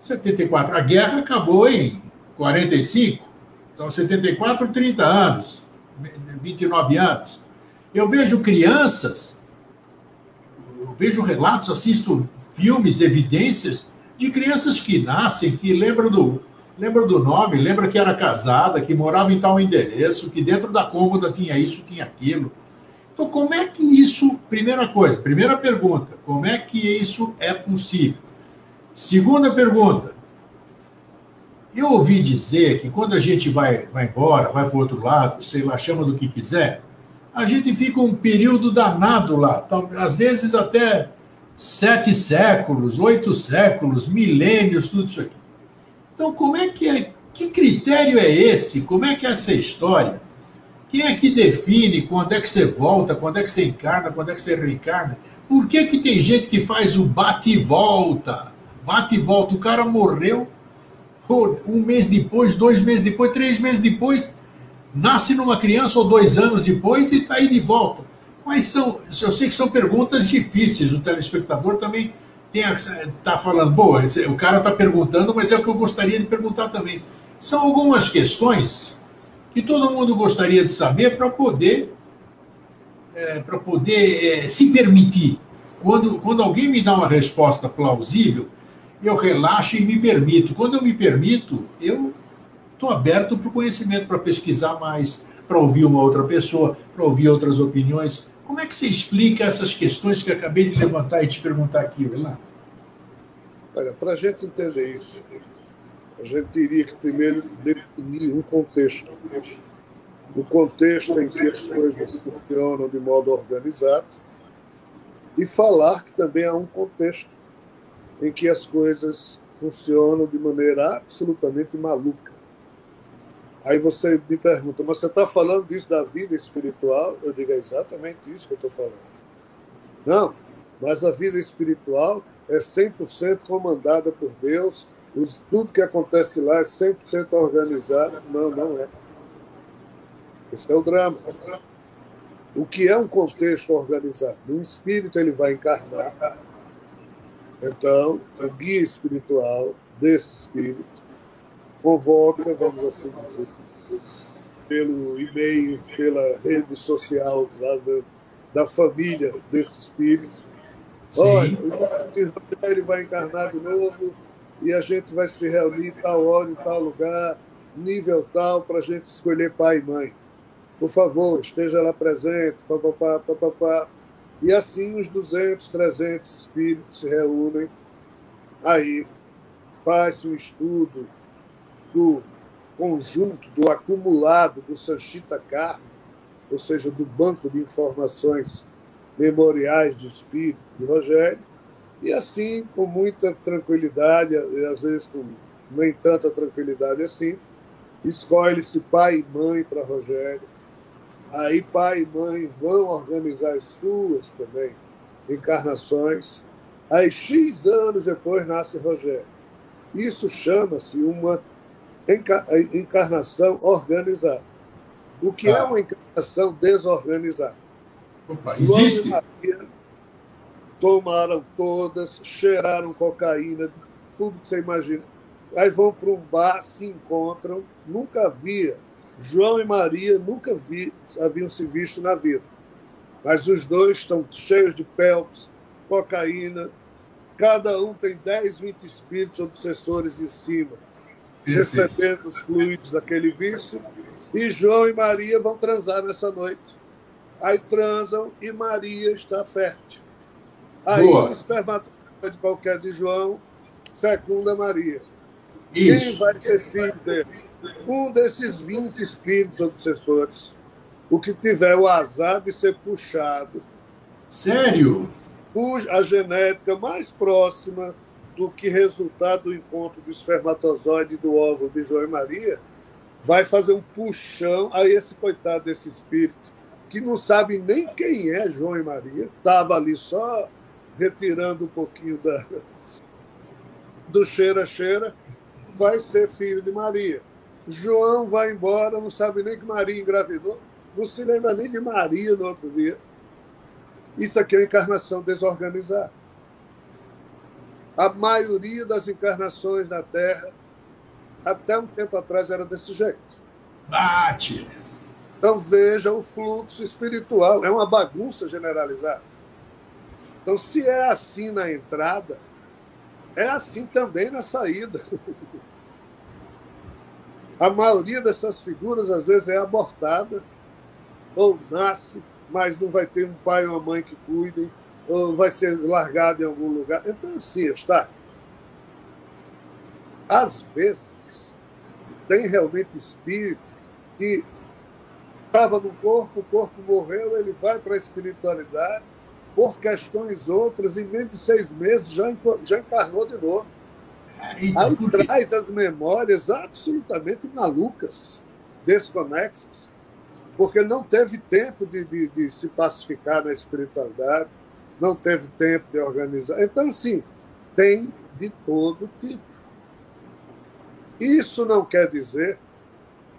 74. A guerra acabou em 45. São 74, 30 anos, 29 anos. Eu vejo crianças, eu vejo relatos, assisto filmes, evidências de crianças que nascem, que lembram do, lembram do nome, lembram que era casada, que morava em tal endereço, que dentro da cômoda tinha isso, tinha aquilo. Então, como é que isso, primeira coisa, primeira pergunta, como é que isso é possível? Segunda pergunta, eu ouvi dizer que quando a gente vai, vai embora, vai para o outro lado, sei lá, chama do que quiser, a gente fica um período danado lá, às vezes até sete séculos, oito séculos, milênios, tudo isso aqui. Então, como é que é? Que critério é esse? Como é que é essa história? Quem é que define quando é que você volta, quando é que você encarna, quando é que você reencarna? Por que, que tem gente que faz o bate e volta? Bate e volta, o cara morreu, um mês depois, dois meses depois, três meses depois, nasce numa criança ou dois anos depois e está aí de volta. Mas são, eu sei que são perguntas difíceis, o telespectador também está falando, boa, o cara está perguntando, mas é o que eu gostaria de perguntar também. São algumas questões que todo mundo gostaria de saber para poder, é, para poder é, se permitir. Quando, quando alguém me dá uma resposta plausível, eu relaxo e me permito. Quando eu me permito, eu estou aberto para o conhecimento, para pesquisar mais, para ouvir uma outra pessoa, para ouvir outras opiniões. Como é que você explica essas questões que acabei de levantar e te perguntar aqui, Vilã? Olha, para a gente entender isso, a gente teria que primeiro definir um contexto. O contexto em que as coisas funcionam de modo organizado e falar que também há um contexto em que as coisas funcionam de maneira absolutamente maluca. Aí você me pergunta, mas você está falando disso da vida espiritual? Eu digo, é exatamente isso que eu estou falando. Não, mas a vida espiritual é 100% comandada por Deus, tudo que acontece lá é 100% organizado. Não, não é. Esse é o drama. O que é um contexto organizado? Um espírito ele vai encarnar. Então, o guia espiritual desse espírito convoca, vamos assim dizer, pelo e-mail, pela rede social da, da família desse espírito. Sim. Olha, ele vai encarnar de novo e a gente vai se reunir tal hora, em tal lugar, nível tal, para a gente escolher pai e mãe. Por favor, esteja lá presente, papapá, papapá. E assim os 200, 300 espíritos se reúnem. Aí faz-se um estudo do conjunto, do acumulado do Sanchita Karma, ou seja, do banco de informações memoriais de espírito de Rogério, e assim, com muita tranquilidade, e às vezes com nem tanta tranquilidade assim, escolhe-se pai e mãe para Rogério. Aí pai e mãe vão organizar as suas também encarnações. Aí X anos depois nasce Rogério. Isso chama-se uma encarnação organizada. O que é ah. uma encarnação desorganizada? Opa, existe? Maria tomaram todas, cheiraram cocaína, tudo que você imagina. Aí vão para um bar, se encontram, nunca havia. João e Maria nunca vi, haviam se visto na vida. Mas os dois estão cheios de pelps, cocaína. Cada um tem 10, 20 espíritos obsessores em cima recebendo os fluidos daquele vício, e João e Maria vão transar nessa noite. Aí transam e Maria está fértil. Aí Boa. o espermatozoide qualquer de João fecunda Maria. Isso. Quem vai ter filho? Um desses 20 espíritos obsessores. O que tiver o azar de ser puxado. Sério? A genética mais próxima do que resultado do encontro do espermatozoide e do óvulo de João e Maria, vai fazer um puxão a esse coitado desse espírito, que não sabe nem quem é João e Maria, estava ali só retirando um pouquinho da, do cheira-cheira, vai ser filho de Maria. João vai embora, não sabe nem que Maria engravidou, não se lembra nem de Maria no outro dia. Isso aqui é encarnação desorganizada. A maioria das encarnações na Terra, até um tempo atrás, era desse jeito. Bate! Então veja o fluxo espiritual, é uma bagunça generalizada. Então, se é assim na entrada, é assim também na saída. A maioria dessas figuras, às vezes, é abortada, ou nasce, mas não vai ter um pai ou uma mãe que cuidem, ou vai ser largado em algum lugar. Então, assim está. Às vezes, tem realmente espírito que estava no corpo, o corpo morreu, ele vai para a espiritualidade, por questões outras, em menos de seis meses já, já encarnou de novo. Então, Aí porque... traz as memórias absolutamente malucas, desconexas, porque não teve tempo de, de, de se pacificar na espiritualidade, não teve tempo de organizar. Então, assim, tem de todo tipo. Isso não quer dizer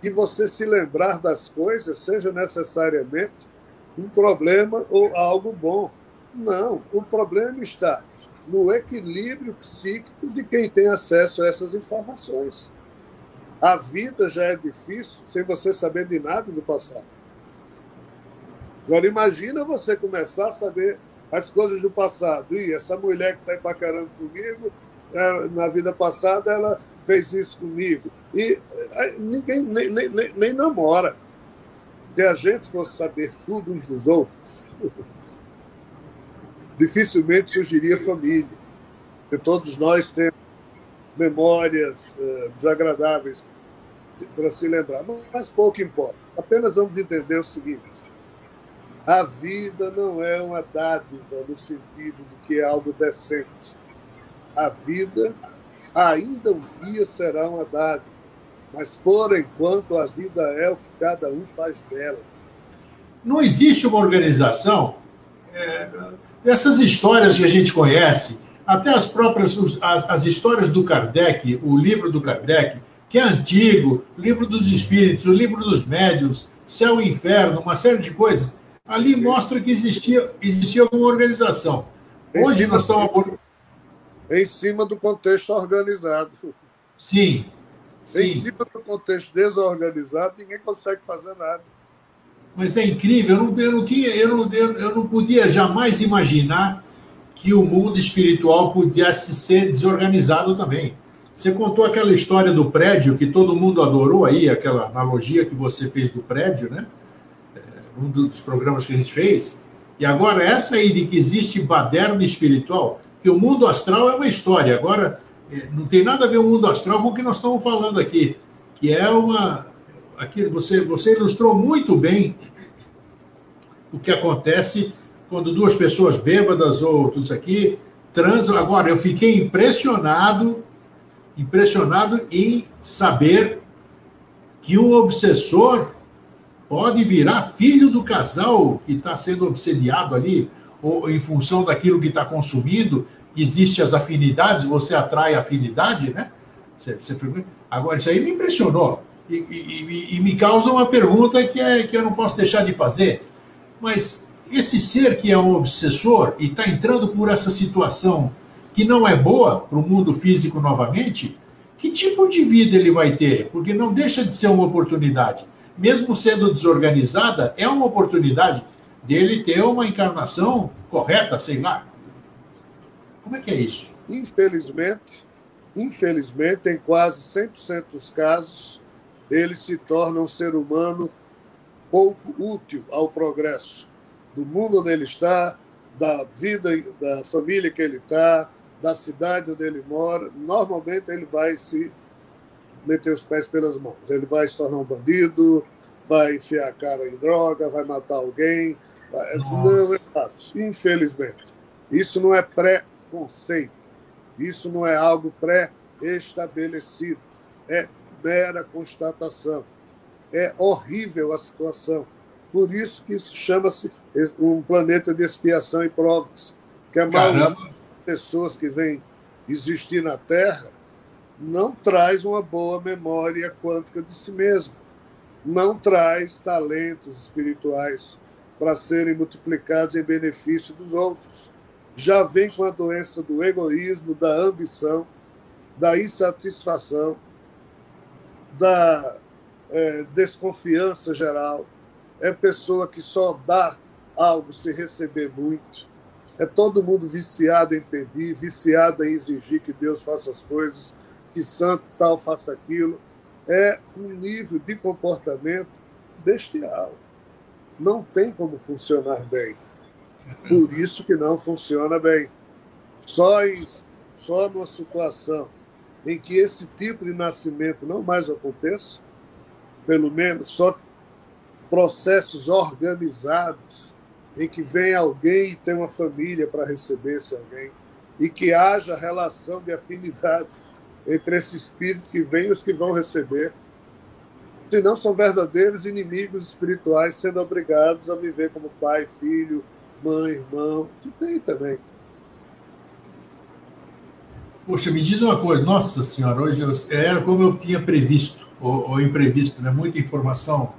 que você se lembrar das coisas seja necessariamente um problema ou algo bom. Não, o problema está no equilíbrio psíquico de quem tem acesso a essas informações. A vida já é difícil sem você saber de nada do passado. Agora, imagina você começar a saber as coisas do passado. E essa mulher que está empacarando comigo, é, na vida passada, ela fez isso comigo. E é, ninguém nem, nem, nem namora. Se a gente fosse saber tudo uns dos outros, dificilmente surgiria família. Porque todos nós temos memórias uh, desagradáveis para se lembrar. Mas, mas pouco importa. Apenas vamos entender o seguinte: a vida não é uma dádiva no sentido de que é algo decente. A vida ainda um dia será uma dádiva, mas por enquanto a vida é o que cada um faz dela. Não existe uma organização. É, essas histórias que a gente conhece, até as próprias as, as histórias do Kardec, o livro do Kardec, que é antigo, livro dos espíritos, o livro dos médios, céu e inferno, uma série de coisas, ali mostra que existia, existia uma organização. Hoje nós estamos em cima do contexto organizado. Sim. sim. Em cima do contexto desorganizado, ninguém consegue fazer nada. Mas é incrível, eu não, eu não, tinha, eu não, eu não podia jamais imaginar que o mundo espiritual pudesse ser desorganizado também. Você contou aquela história do prédio que todo mundo adorou aí, aquela analogia que você fez do prédio, né? É, um dos programas que a gente fez. E agora, essa aí de que existe baderna espiritual, que o mundo astral é uma história. Agora, é, não tem nada a ver o mundo astral com o que nós estamos falando aqui, que é uma. Aqui, você, você ilustrou muito bem o que acontece quando duas pessoas bêbadas ou outros aqui transam. Agora, eu fiquei impressionado, impressionado em saber que um obsessor pode virar filho do casal que está sendo obsediado ali, ou em função daquilo que está consumindo, existem as afinidades, você atrai afinidade, né? Você, você, agora, isso aí me impressionou. E, e, e, me causa uma pergunta que, é, que eu não posso deixar de fazer. Mas esse ser que é um obsessor e está entrando por essa situação que não é boa para o mundo físico novamente, que tipo de vida ele vai ter? Porque não deixa de ser uma oportunidade. Mesmo sendo desorganizada, é uma oportunidade dele ter uma encarnação correta, sei lá. Como é que é isso? Infelizmente, infelizmente, em quase 100% dos casos, ele se torna um ser humano pouco útil ao progresso do mundo onde ele está, da vida, da família que ele está, da cidade onde ele mora. Normalmente ele vai se meter os pés pelas mãos. Ele vai se tornar um bandido, vai enfiar a cara em droga, vai matar alguém, não é fácil, infelizmente. Isso não é pré-conceito. Isso não é algo pré-estabelecido. É mera constatação. É horrível a situação. Por isso que isso chama-se um planeta de expiação e provas. Que a maioria das pessoas que vêm existir na Terra não traz uma boa memória quântica de si mesmo. Não traz talentos espirituais para serem multiplicados em benefício dos outros. Já vem com a doença do egoísmo, da ambição, da insatisfação, da é, desconfiança geral. É pessoa que só dá algo se receber muito. É todo mundo viciado em pedir, viciado em exigir que Deus faça as coisas, que santo tal faça aquilo. É um nível de comportamento bestial não tem como funcionar bem. Por isso que não funciona bem. Só, em, só numa situação em que esse tipo de nascimento não mais aconteça, pelo menos só processos organizados em que vem alguém e tem uma família para receber esse alguém e que haja relação de afinidade entre esse espírito que vem e os que vão receber senão são verdadeiros inimigos espirituais sendo obrigados a viver como pai, filho, mãe, irmão, que tem também. Poxa, me diz uma coisa, nossa senhora, hoje eu, era como eu tinha previsto, ou, ou imprevisto, né? Muita informação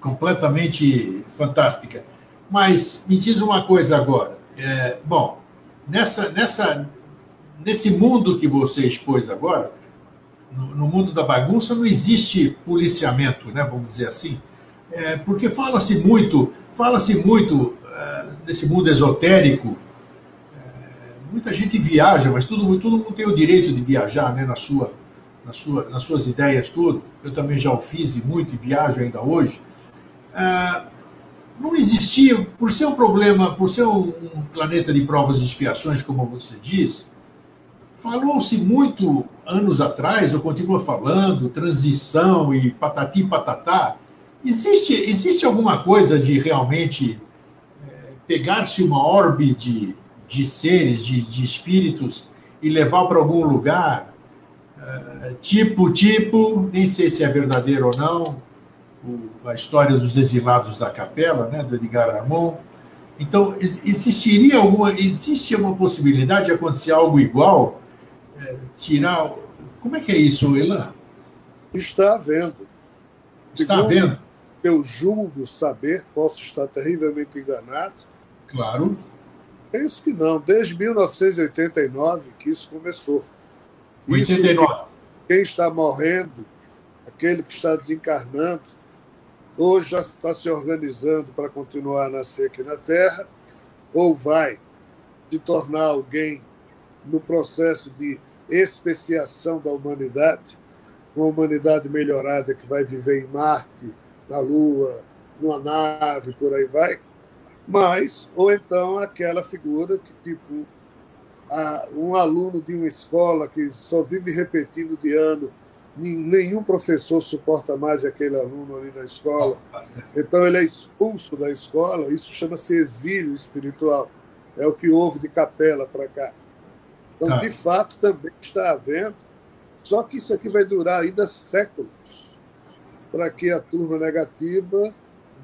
completamente fantástica. Mas me diz uma coisa agora. É, bom, nessa, nessa, nesse mundo que você expôs agora, no, no mundo da bagunça, não existe policiamento, né? Vamos dizer assim, é, porque fala-se muito, fala-se muito é, nesse mundo esotérico muita gente viaja, mas todo, todo mundo tem o direito de viajar, né, na sua, na sua, nas suas ideias, tudo. Eu também já o fiz e muito e viajo ainda hoje. Ah, não existia, por ser um problema, por ser um, planeta de provas e expiações, como você diz, falou-se muito anos atrás, ou continua falando, transição e patati patatá. Existe, existe alguma coisa de realmente é, pegar-se uma orbe de, de seres, de, de espíritos, e levar para algum lugar, uh, tipo, tipo, nem sei se é verdadeiro ou não, o, a história dos exilados da capela, né, do Edgar Armand. Então, existiria alguma, existe uma possibilidade de acontecer algo igual? É, tirar. Como é que é isso, Elan? Está havendo. Está Segundo havendo. Eu julgo saber, posso estar terrivelmente enganado. Claro Penso que não, desde 1989 que isso começou. 89. Isso, quem está morrendo, aquele que está desencarnando, ou já está se organizando para continuar a nascer aqui na Terra, ou vai se tornar alguém no processo de especiação da humanidade, uma humanidade melhorada que vai viver em Marte, na Lua, numa nave, por aí vai mas, ou então aquela figura que, tipo, a, um aluno de uma escola que só vive repetindo de ano, nenhum professor suporta mais aquele aluno ali na escola, então ele é expulso da escola, isso chama-se exílio espiritual, é o que houve de capela para cá. Então, ah. de fato, também está havendo, só que isso aqui vai durar ainda séculos para que a turma negativa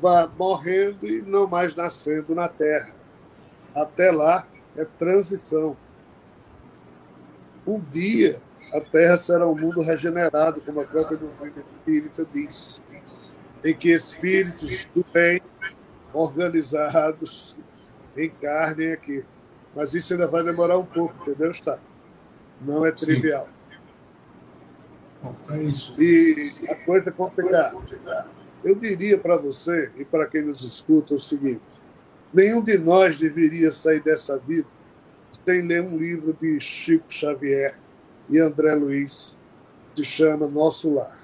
vá morrendo e não mais nascendo na Terra. Até lá é transição. Um dia a Terra será um mundo regenerado, como a própria doutrina espírita diz, em que espíritos do bem, organizados, encarnem aqui. Mas isso ainda vai demorar um pouco, entendeu, está? Não é trivial. Bom, então é isso. E a coisa é complicada. Eu diria para você e para quem nos escuta o seguinte: nenhum de nós deveria sair dessa vida sem ler um livro de Chico Xavier e André Luiz, que se chama Nosso Lar.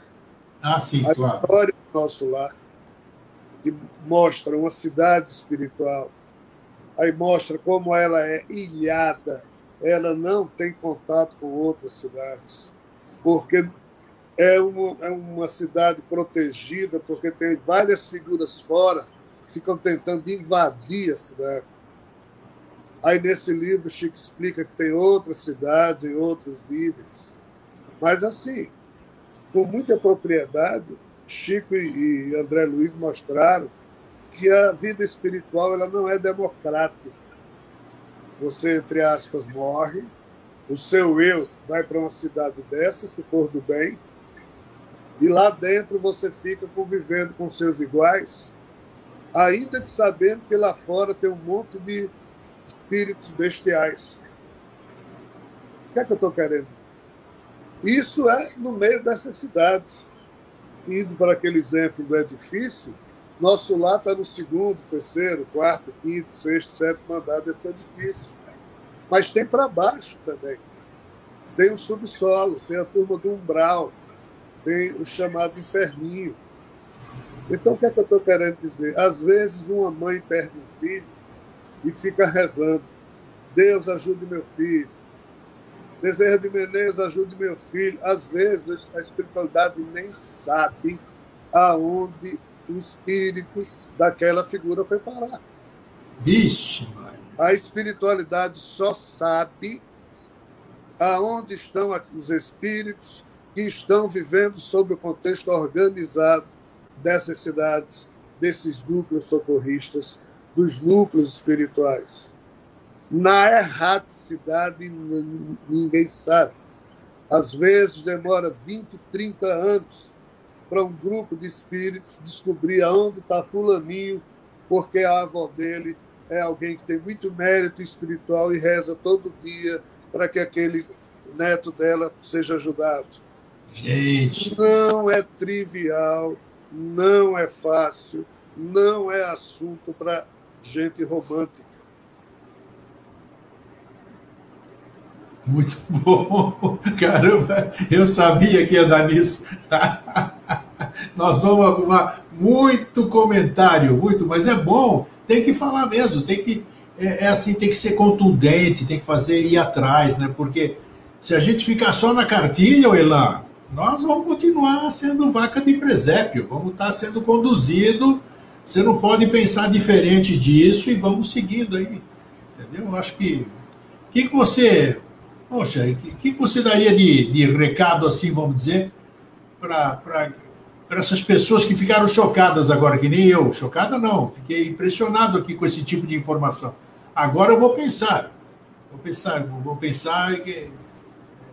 Ah, sim, a claro. A história do Nosso Lar, que mostra uma cidade espiritual, aí mostra como ela é ilhada, ela não tem contato com outras cidades, porque é uma, é uma cidade protegida, porque tem várias figuras fora que ficam tentando invadir a cidade. Aí nesse livro Chico explica que tem outras cidades em outros níveis. Mas assim, com muita propriedade, Chico e André Luiz mostraram que a vida espiritual ela não é democrática. Você, entre aspas, morre, o seu eu vai para uma cidade dessa, se for do bem, e lá dentro você fica convivendo com seus iguais, ainda que sabendo que lá fora tem um monte de espíritos bestiais. O que é que eu estou querendo? Isso é no meio dessas cidades. Indo para aquele exemplo do edifício, nosso lar está no segundo, terceiro, quarto, quinto, sexto, sétimo andar desse edifício. Mas tem para baixo também. Tem o subsolo, tem a turma do umbral, tem o chamado inferninho. Então, o que é que eu estou querendo dizer? Às vezes, uma mãe perde um filho e fica rezando: Deus ajude meu filho. Deseja de Menezes, ajude meu filho. Às vezes, a espiritualidade nem sabe aonde o espírito daquela figura foi parar. Vixe, mãe. A espiritualidade só sabe aonde estão os espíritos que estão vivendo sob o contexto organizado dessas cidades, desses núcleos socorristas, dos núcleos espirituais. na erraticidade ninguém sabe. Às vezes demora 20, 30 anos para um grupo de espíritos descobrir aonde está fulaninho, porque a avó dele é alguém que tem muito mérito espiritual e reza todo dia para que aquele neto dela seja ajudado. Gente. Não é trivial, não é fácil, não é assunto para gente romântica. Muito bom. Caramba, eu sabia que ia dar nisso. Nós vamos arrumar muito comentário, muito, mas é bom, tem que falar mesmo, tem que. É, é assim, tem que ser contundente, tem que fazer ir atrás, né? Porque se a gente ficar só na cartilha, Elan, nós vamos continuar sendo vaca de presépio, vamos estar sendo conduzido. Você não pode pensar diferente disso e vamos seguindo aí. Entendeu? Eu acho que. O que, que você. Poxa, o que, que você daria de, de recado, assim, vamos dizer, para essas pessoas que ficaram chocadas agora, que nem eu? Chocada não, fiquei impressionado aqui com esse tipo de informação. Agora eu vou pensar. Vou pensar, vou pensar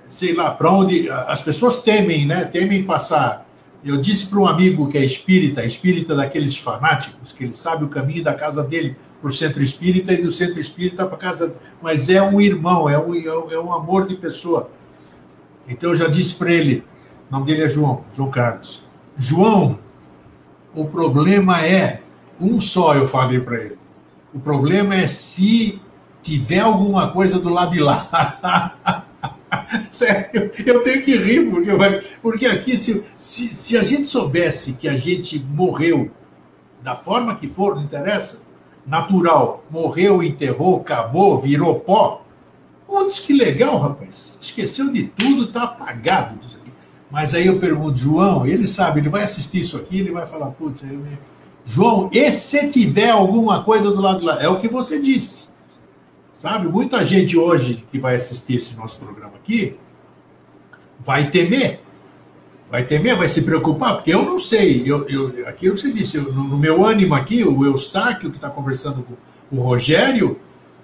sei lá, para onde as pessoas temem, né? Temem passar. Eu disse para um amigo que é espírita, espírita daqueles fanáticos, que ele sabe o caminho da casa dele para o centro espírita e do centro espírita para casa, mas é um irmão, é um, é um amor de pessoa. Então eu já disse para ele, o nome dele é João, João Carlos. João, o problema é um só, eu falei para ele. O problema é se tiver alguma coisa do lado de lá. Sério, eu tenho que rir, porque, porque aqui, se, se, se a gente soubesse que a gente morreu da forma que for, não interessa, natural, morreu, enterrou, acabou, virou pó. Putz, que legal, rapaz. Esqueceu de tudo, tá apagado. Mas aí eu pergunto, João, ele sabe, ele vai assistir isso aqui, ele vai falar, putz, eu... João, e se tiver alguma coisa do lado de lá? É o que você disse. Sabe? Muita gente hoje que vai assistir esse nosso programa aqui vai temer. Vai temer, vai se preocupar, porque eu não sei. Eu, eu, aquilo que você disse, eu, no, meu ânimo aqui, o Eustáquio, que está conversando com o Rogério,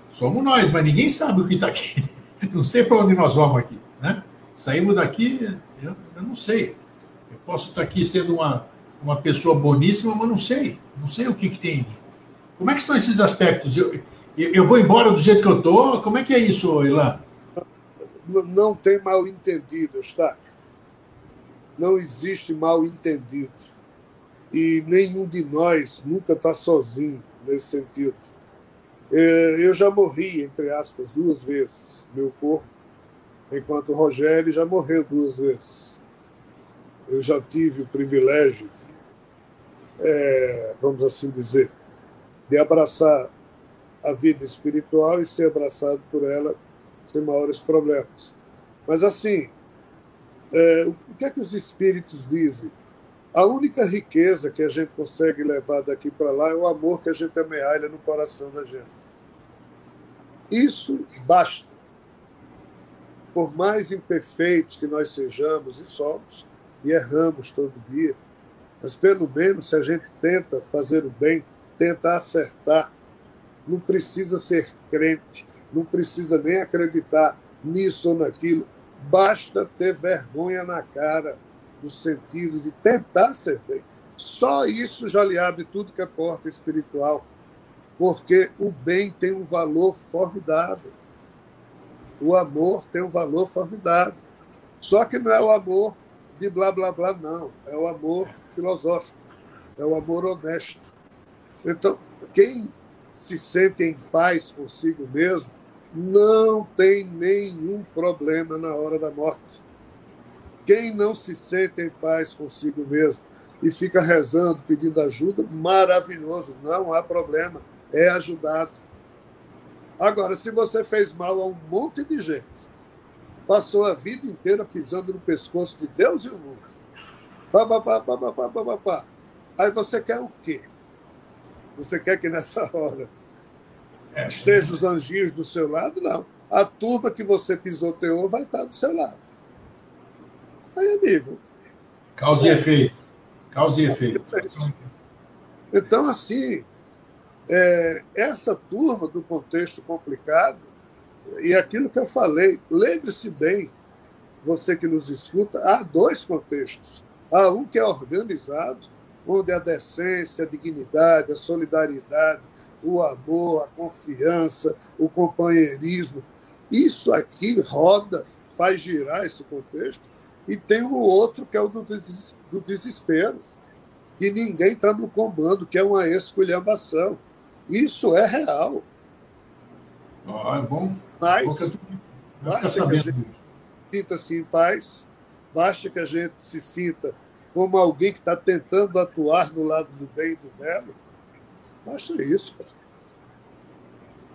somos nós, mas ninguém sabe o que está aqui. Não sei para onde nós vamos aqui. Né? Saímos daqui, eu, eu não sei. Eu posso estar aqui sendo uma, uma pessoa boníssima, mas não sei. Não sei o que, que tem. Como é que são esses aspectos? Eu, eu vou embora do jeito que eu estou? Como é que é isso, Ilan? Não tem mal entendido, está? Não existe mal entendido. E nenhum de nós nunca está sozinho nesse sentido. É, eu já morri, entre aspas, duas vezes, meu corpo, enquanto o Rogério já morreu duas vezes. Eu já tive o privilégio, é, vamos assim dizer, de abraçar a vida espiritual e ser abraçado por ela sem maiores problemas. Mas, assim, é, o que é que os espíritos dizem? A única riqueza que a gente consegue levar daqui para lá é o amor que a gente amealha no coração da gente. Isso basta. Por mais imperfeitos que nós sejamos e somos, e erramos todo dia, mas pelo menos se a gente tenta fazer o bem, tenta acertar, não precisa ser crente, não precisa nem acreditar nisso ou naquilo, basta ter vergonha na cara, no sentido de tentar ser bem. Só isso já lhe abre tudo que é porta espiritual, porque o bem tem um valor formidável. O amor tem um valor formidável. Só que não é o amor de blá blá blá, não. É o amor filosófico, é o amor honesto. Então, quem se sente em paz consigo mesmo, não tem nenhum problema na hora da morte. Quem não se sente em paz consigo mesmo e fica rezando, pedindo ajuda, maravilhoso, não há problema, é ajudado. Agora, se você fez mal a um monte de gente, passou a vida inteira pisando no pescoço de Deus e o mundo, pá, pá, pá, pá, pá, pá, pá, pá. aí você quer o quê? Você quer que nessa hora é. estejam os anjinhos do seu lado? Não. A turma que você pisoteou vai estar do seu lado. Aí, amigo. Causa e efeito. Causa e efeito. Então, assim, é, essa turma do contexto complicado, e aquilo que eu falei, lembre-se bem, você que nos escuta, há dois contextos. Há um que é organizado, onde a decência, a dignidade, a solidariedade, o amor, a confiança, o companheirismo, isso aqui roda, faz girar esse contexto. E tem o outro que é o do desespero, que ninguém está no comando, que é uma esculhambação. Isso é real. Ah, é bom. Mas basta que a gente sinta-se em paz, basta que a gente se sinta como alguém que está tentando atuar no lado do bem e do belo. Basta isso.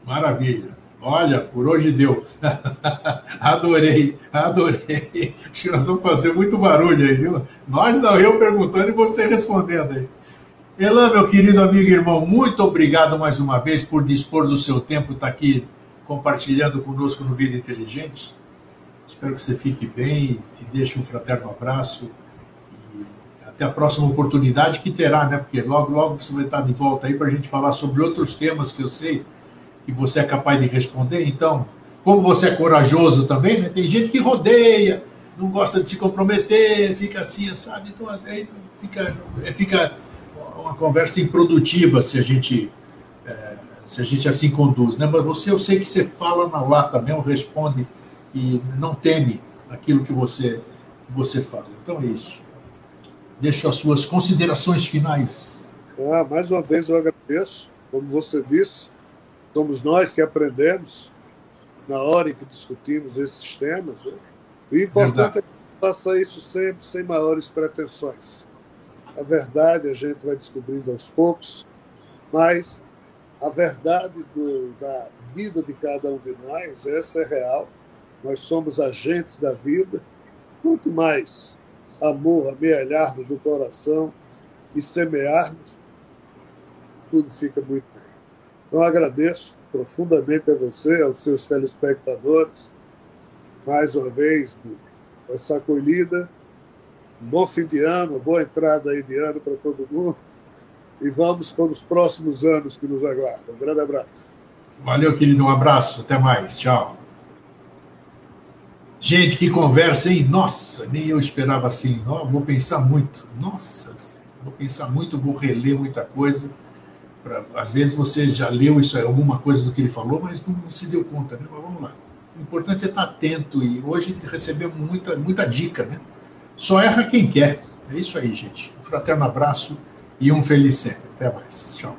Maravilha. Olha, por hoje deu. adorei, adorei. Acho que nós vamos fazer muito barulho aí, viu? Nós não, eu perguntando e você respondendo aí. Elan, meu querido amigo e irmão, muito obrigado mais uma vez por dispor do seu tempo, estar tá aqui compartilhando conosco no Vida Inteligente. Espero que você fique bem, te deixe um fraterno abraço até a próxima oportunidade que terá, né? Porque logo, logo você vai estar de volta aí para a gente falar sobre outros temas que eu sei que você é capaz de responder. Então, como você é corajoso também, né? Tem gente que rodeia, não gosta de se comprometer, fica assim, sabe? Então, aí fica, fica uma conversa improdutiva se a gente é, se a gente assim conduz, né? Mas você, eu sei que você fala na lata mesmo, responde e não teme aquilo que você você fala. Então é isso. Deixo as suas considerações finais. Ah, mais uma vez eu agradeço, como você disse, somos nós que aprendemos na hora em que discutimos esses temas. Né? O importante Verdade. é que faça isso sempre sem maiores pretensões. A verdade a gente vai descobrindo aos poucos, mas a verdade do, da vida de cada um de nós, essa é real. Nós somos agentes da vida. Quanto mais amor amealharmos no coração e semearmos, tudo fica muito bem. Então agradeço profundamente a você, aos seus telespectadores, mais uma vez, essa acolhida um bom fim de ano, boa entrada aí de ano para todo mundo. E vamos para os próximos anos que nos aguardam. Um grande abraço. Valeu, querido. Um abraço. Até mais. Tchau. Gente, que conversa, hein? Nossa, nem eu esperava assim. vou pensar muito. Nossa, vou pensar muito, vou reler muita coisa. Pra, às vezes você já leu isso, alguma coisa do que ele falou, mas não, não se deu conta, né? Mas vamos lá. O importante é estar atento e hoje recebemos muita, muita dica, né? Só erra quem quer. É isso aí, gente. Um fraterno abraço e um feliz sempre. Até mais. Tchau.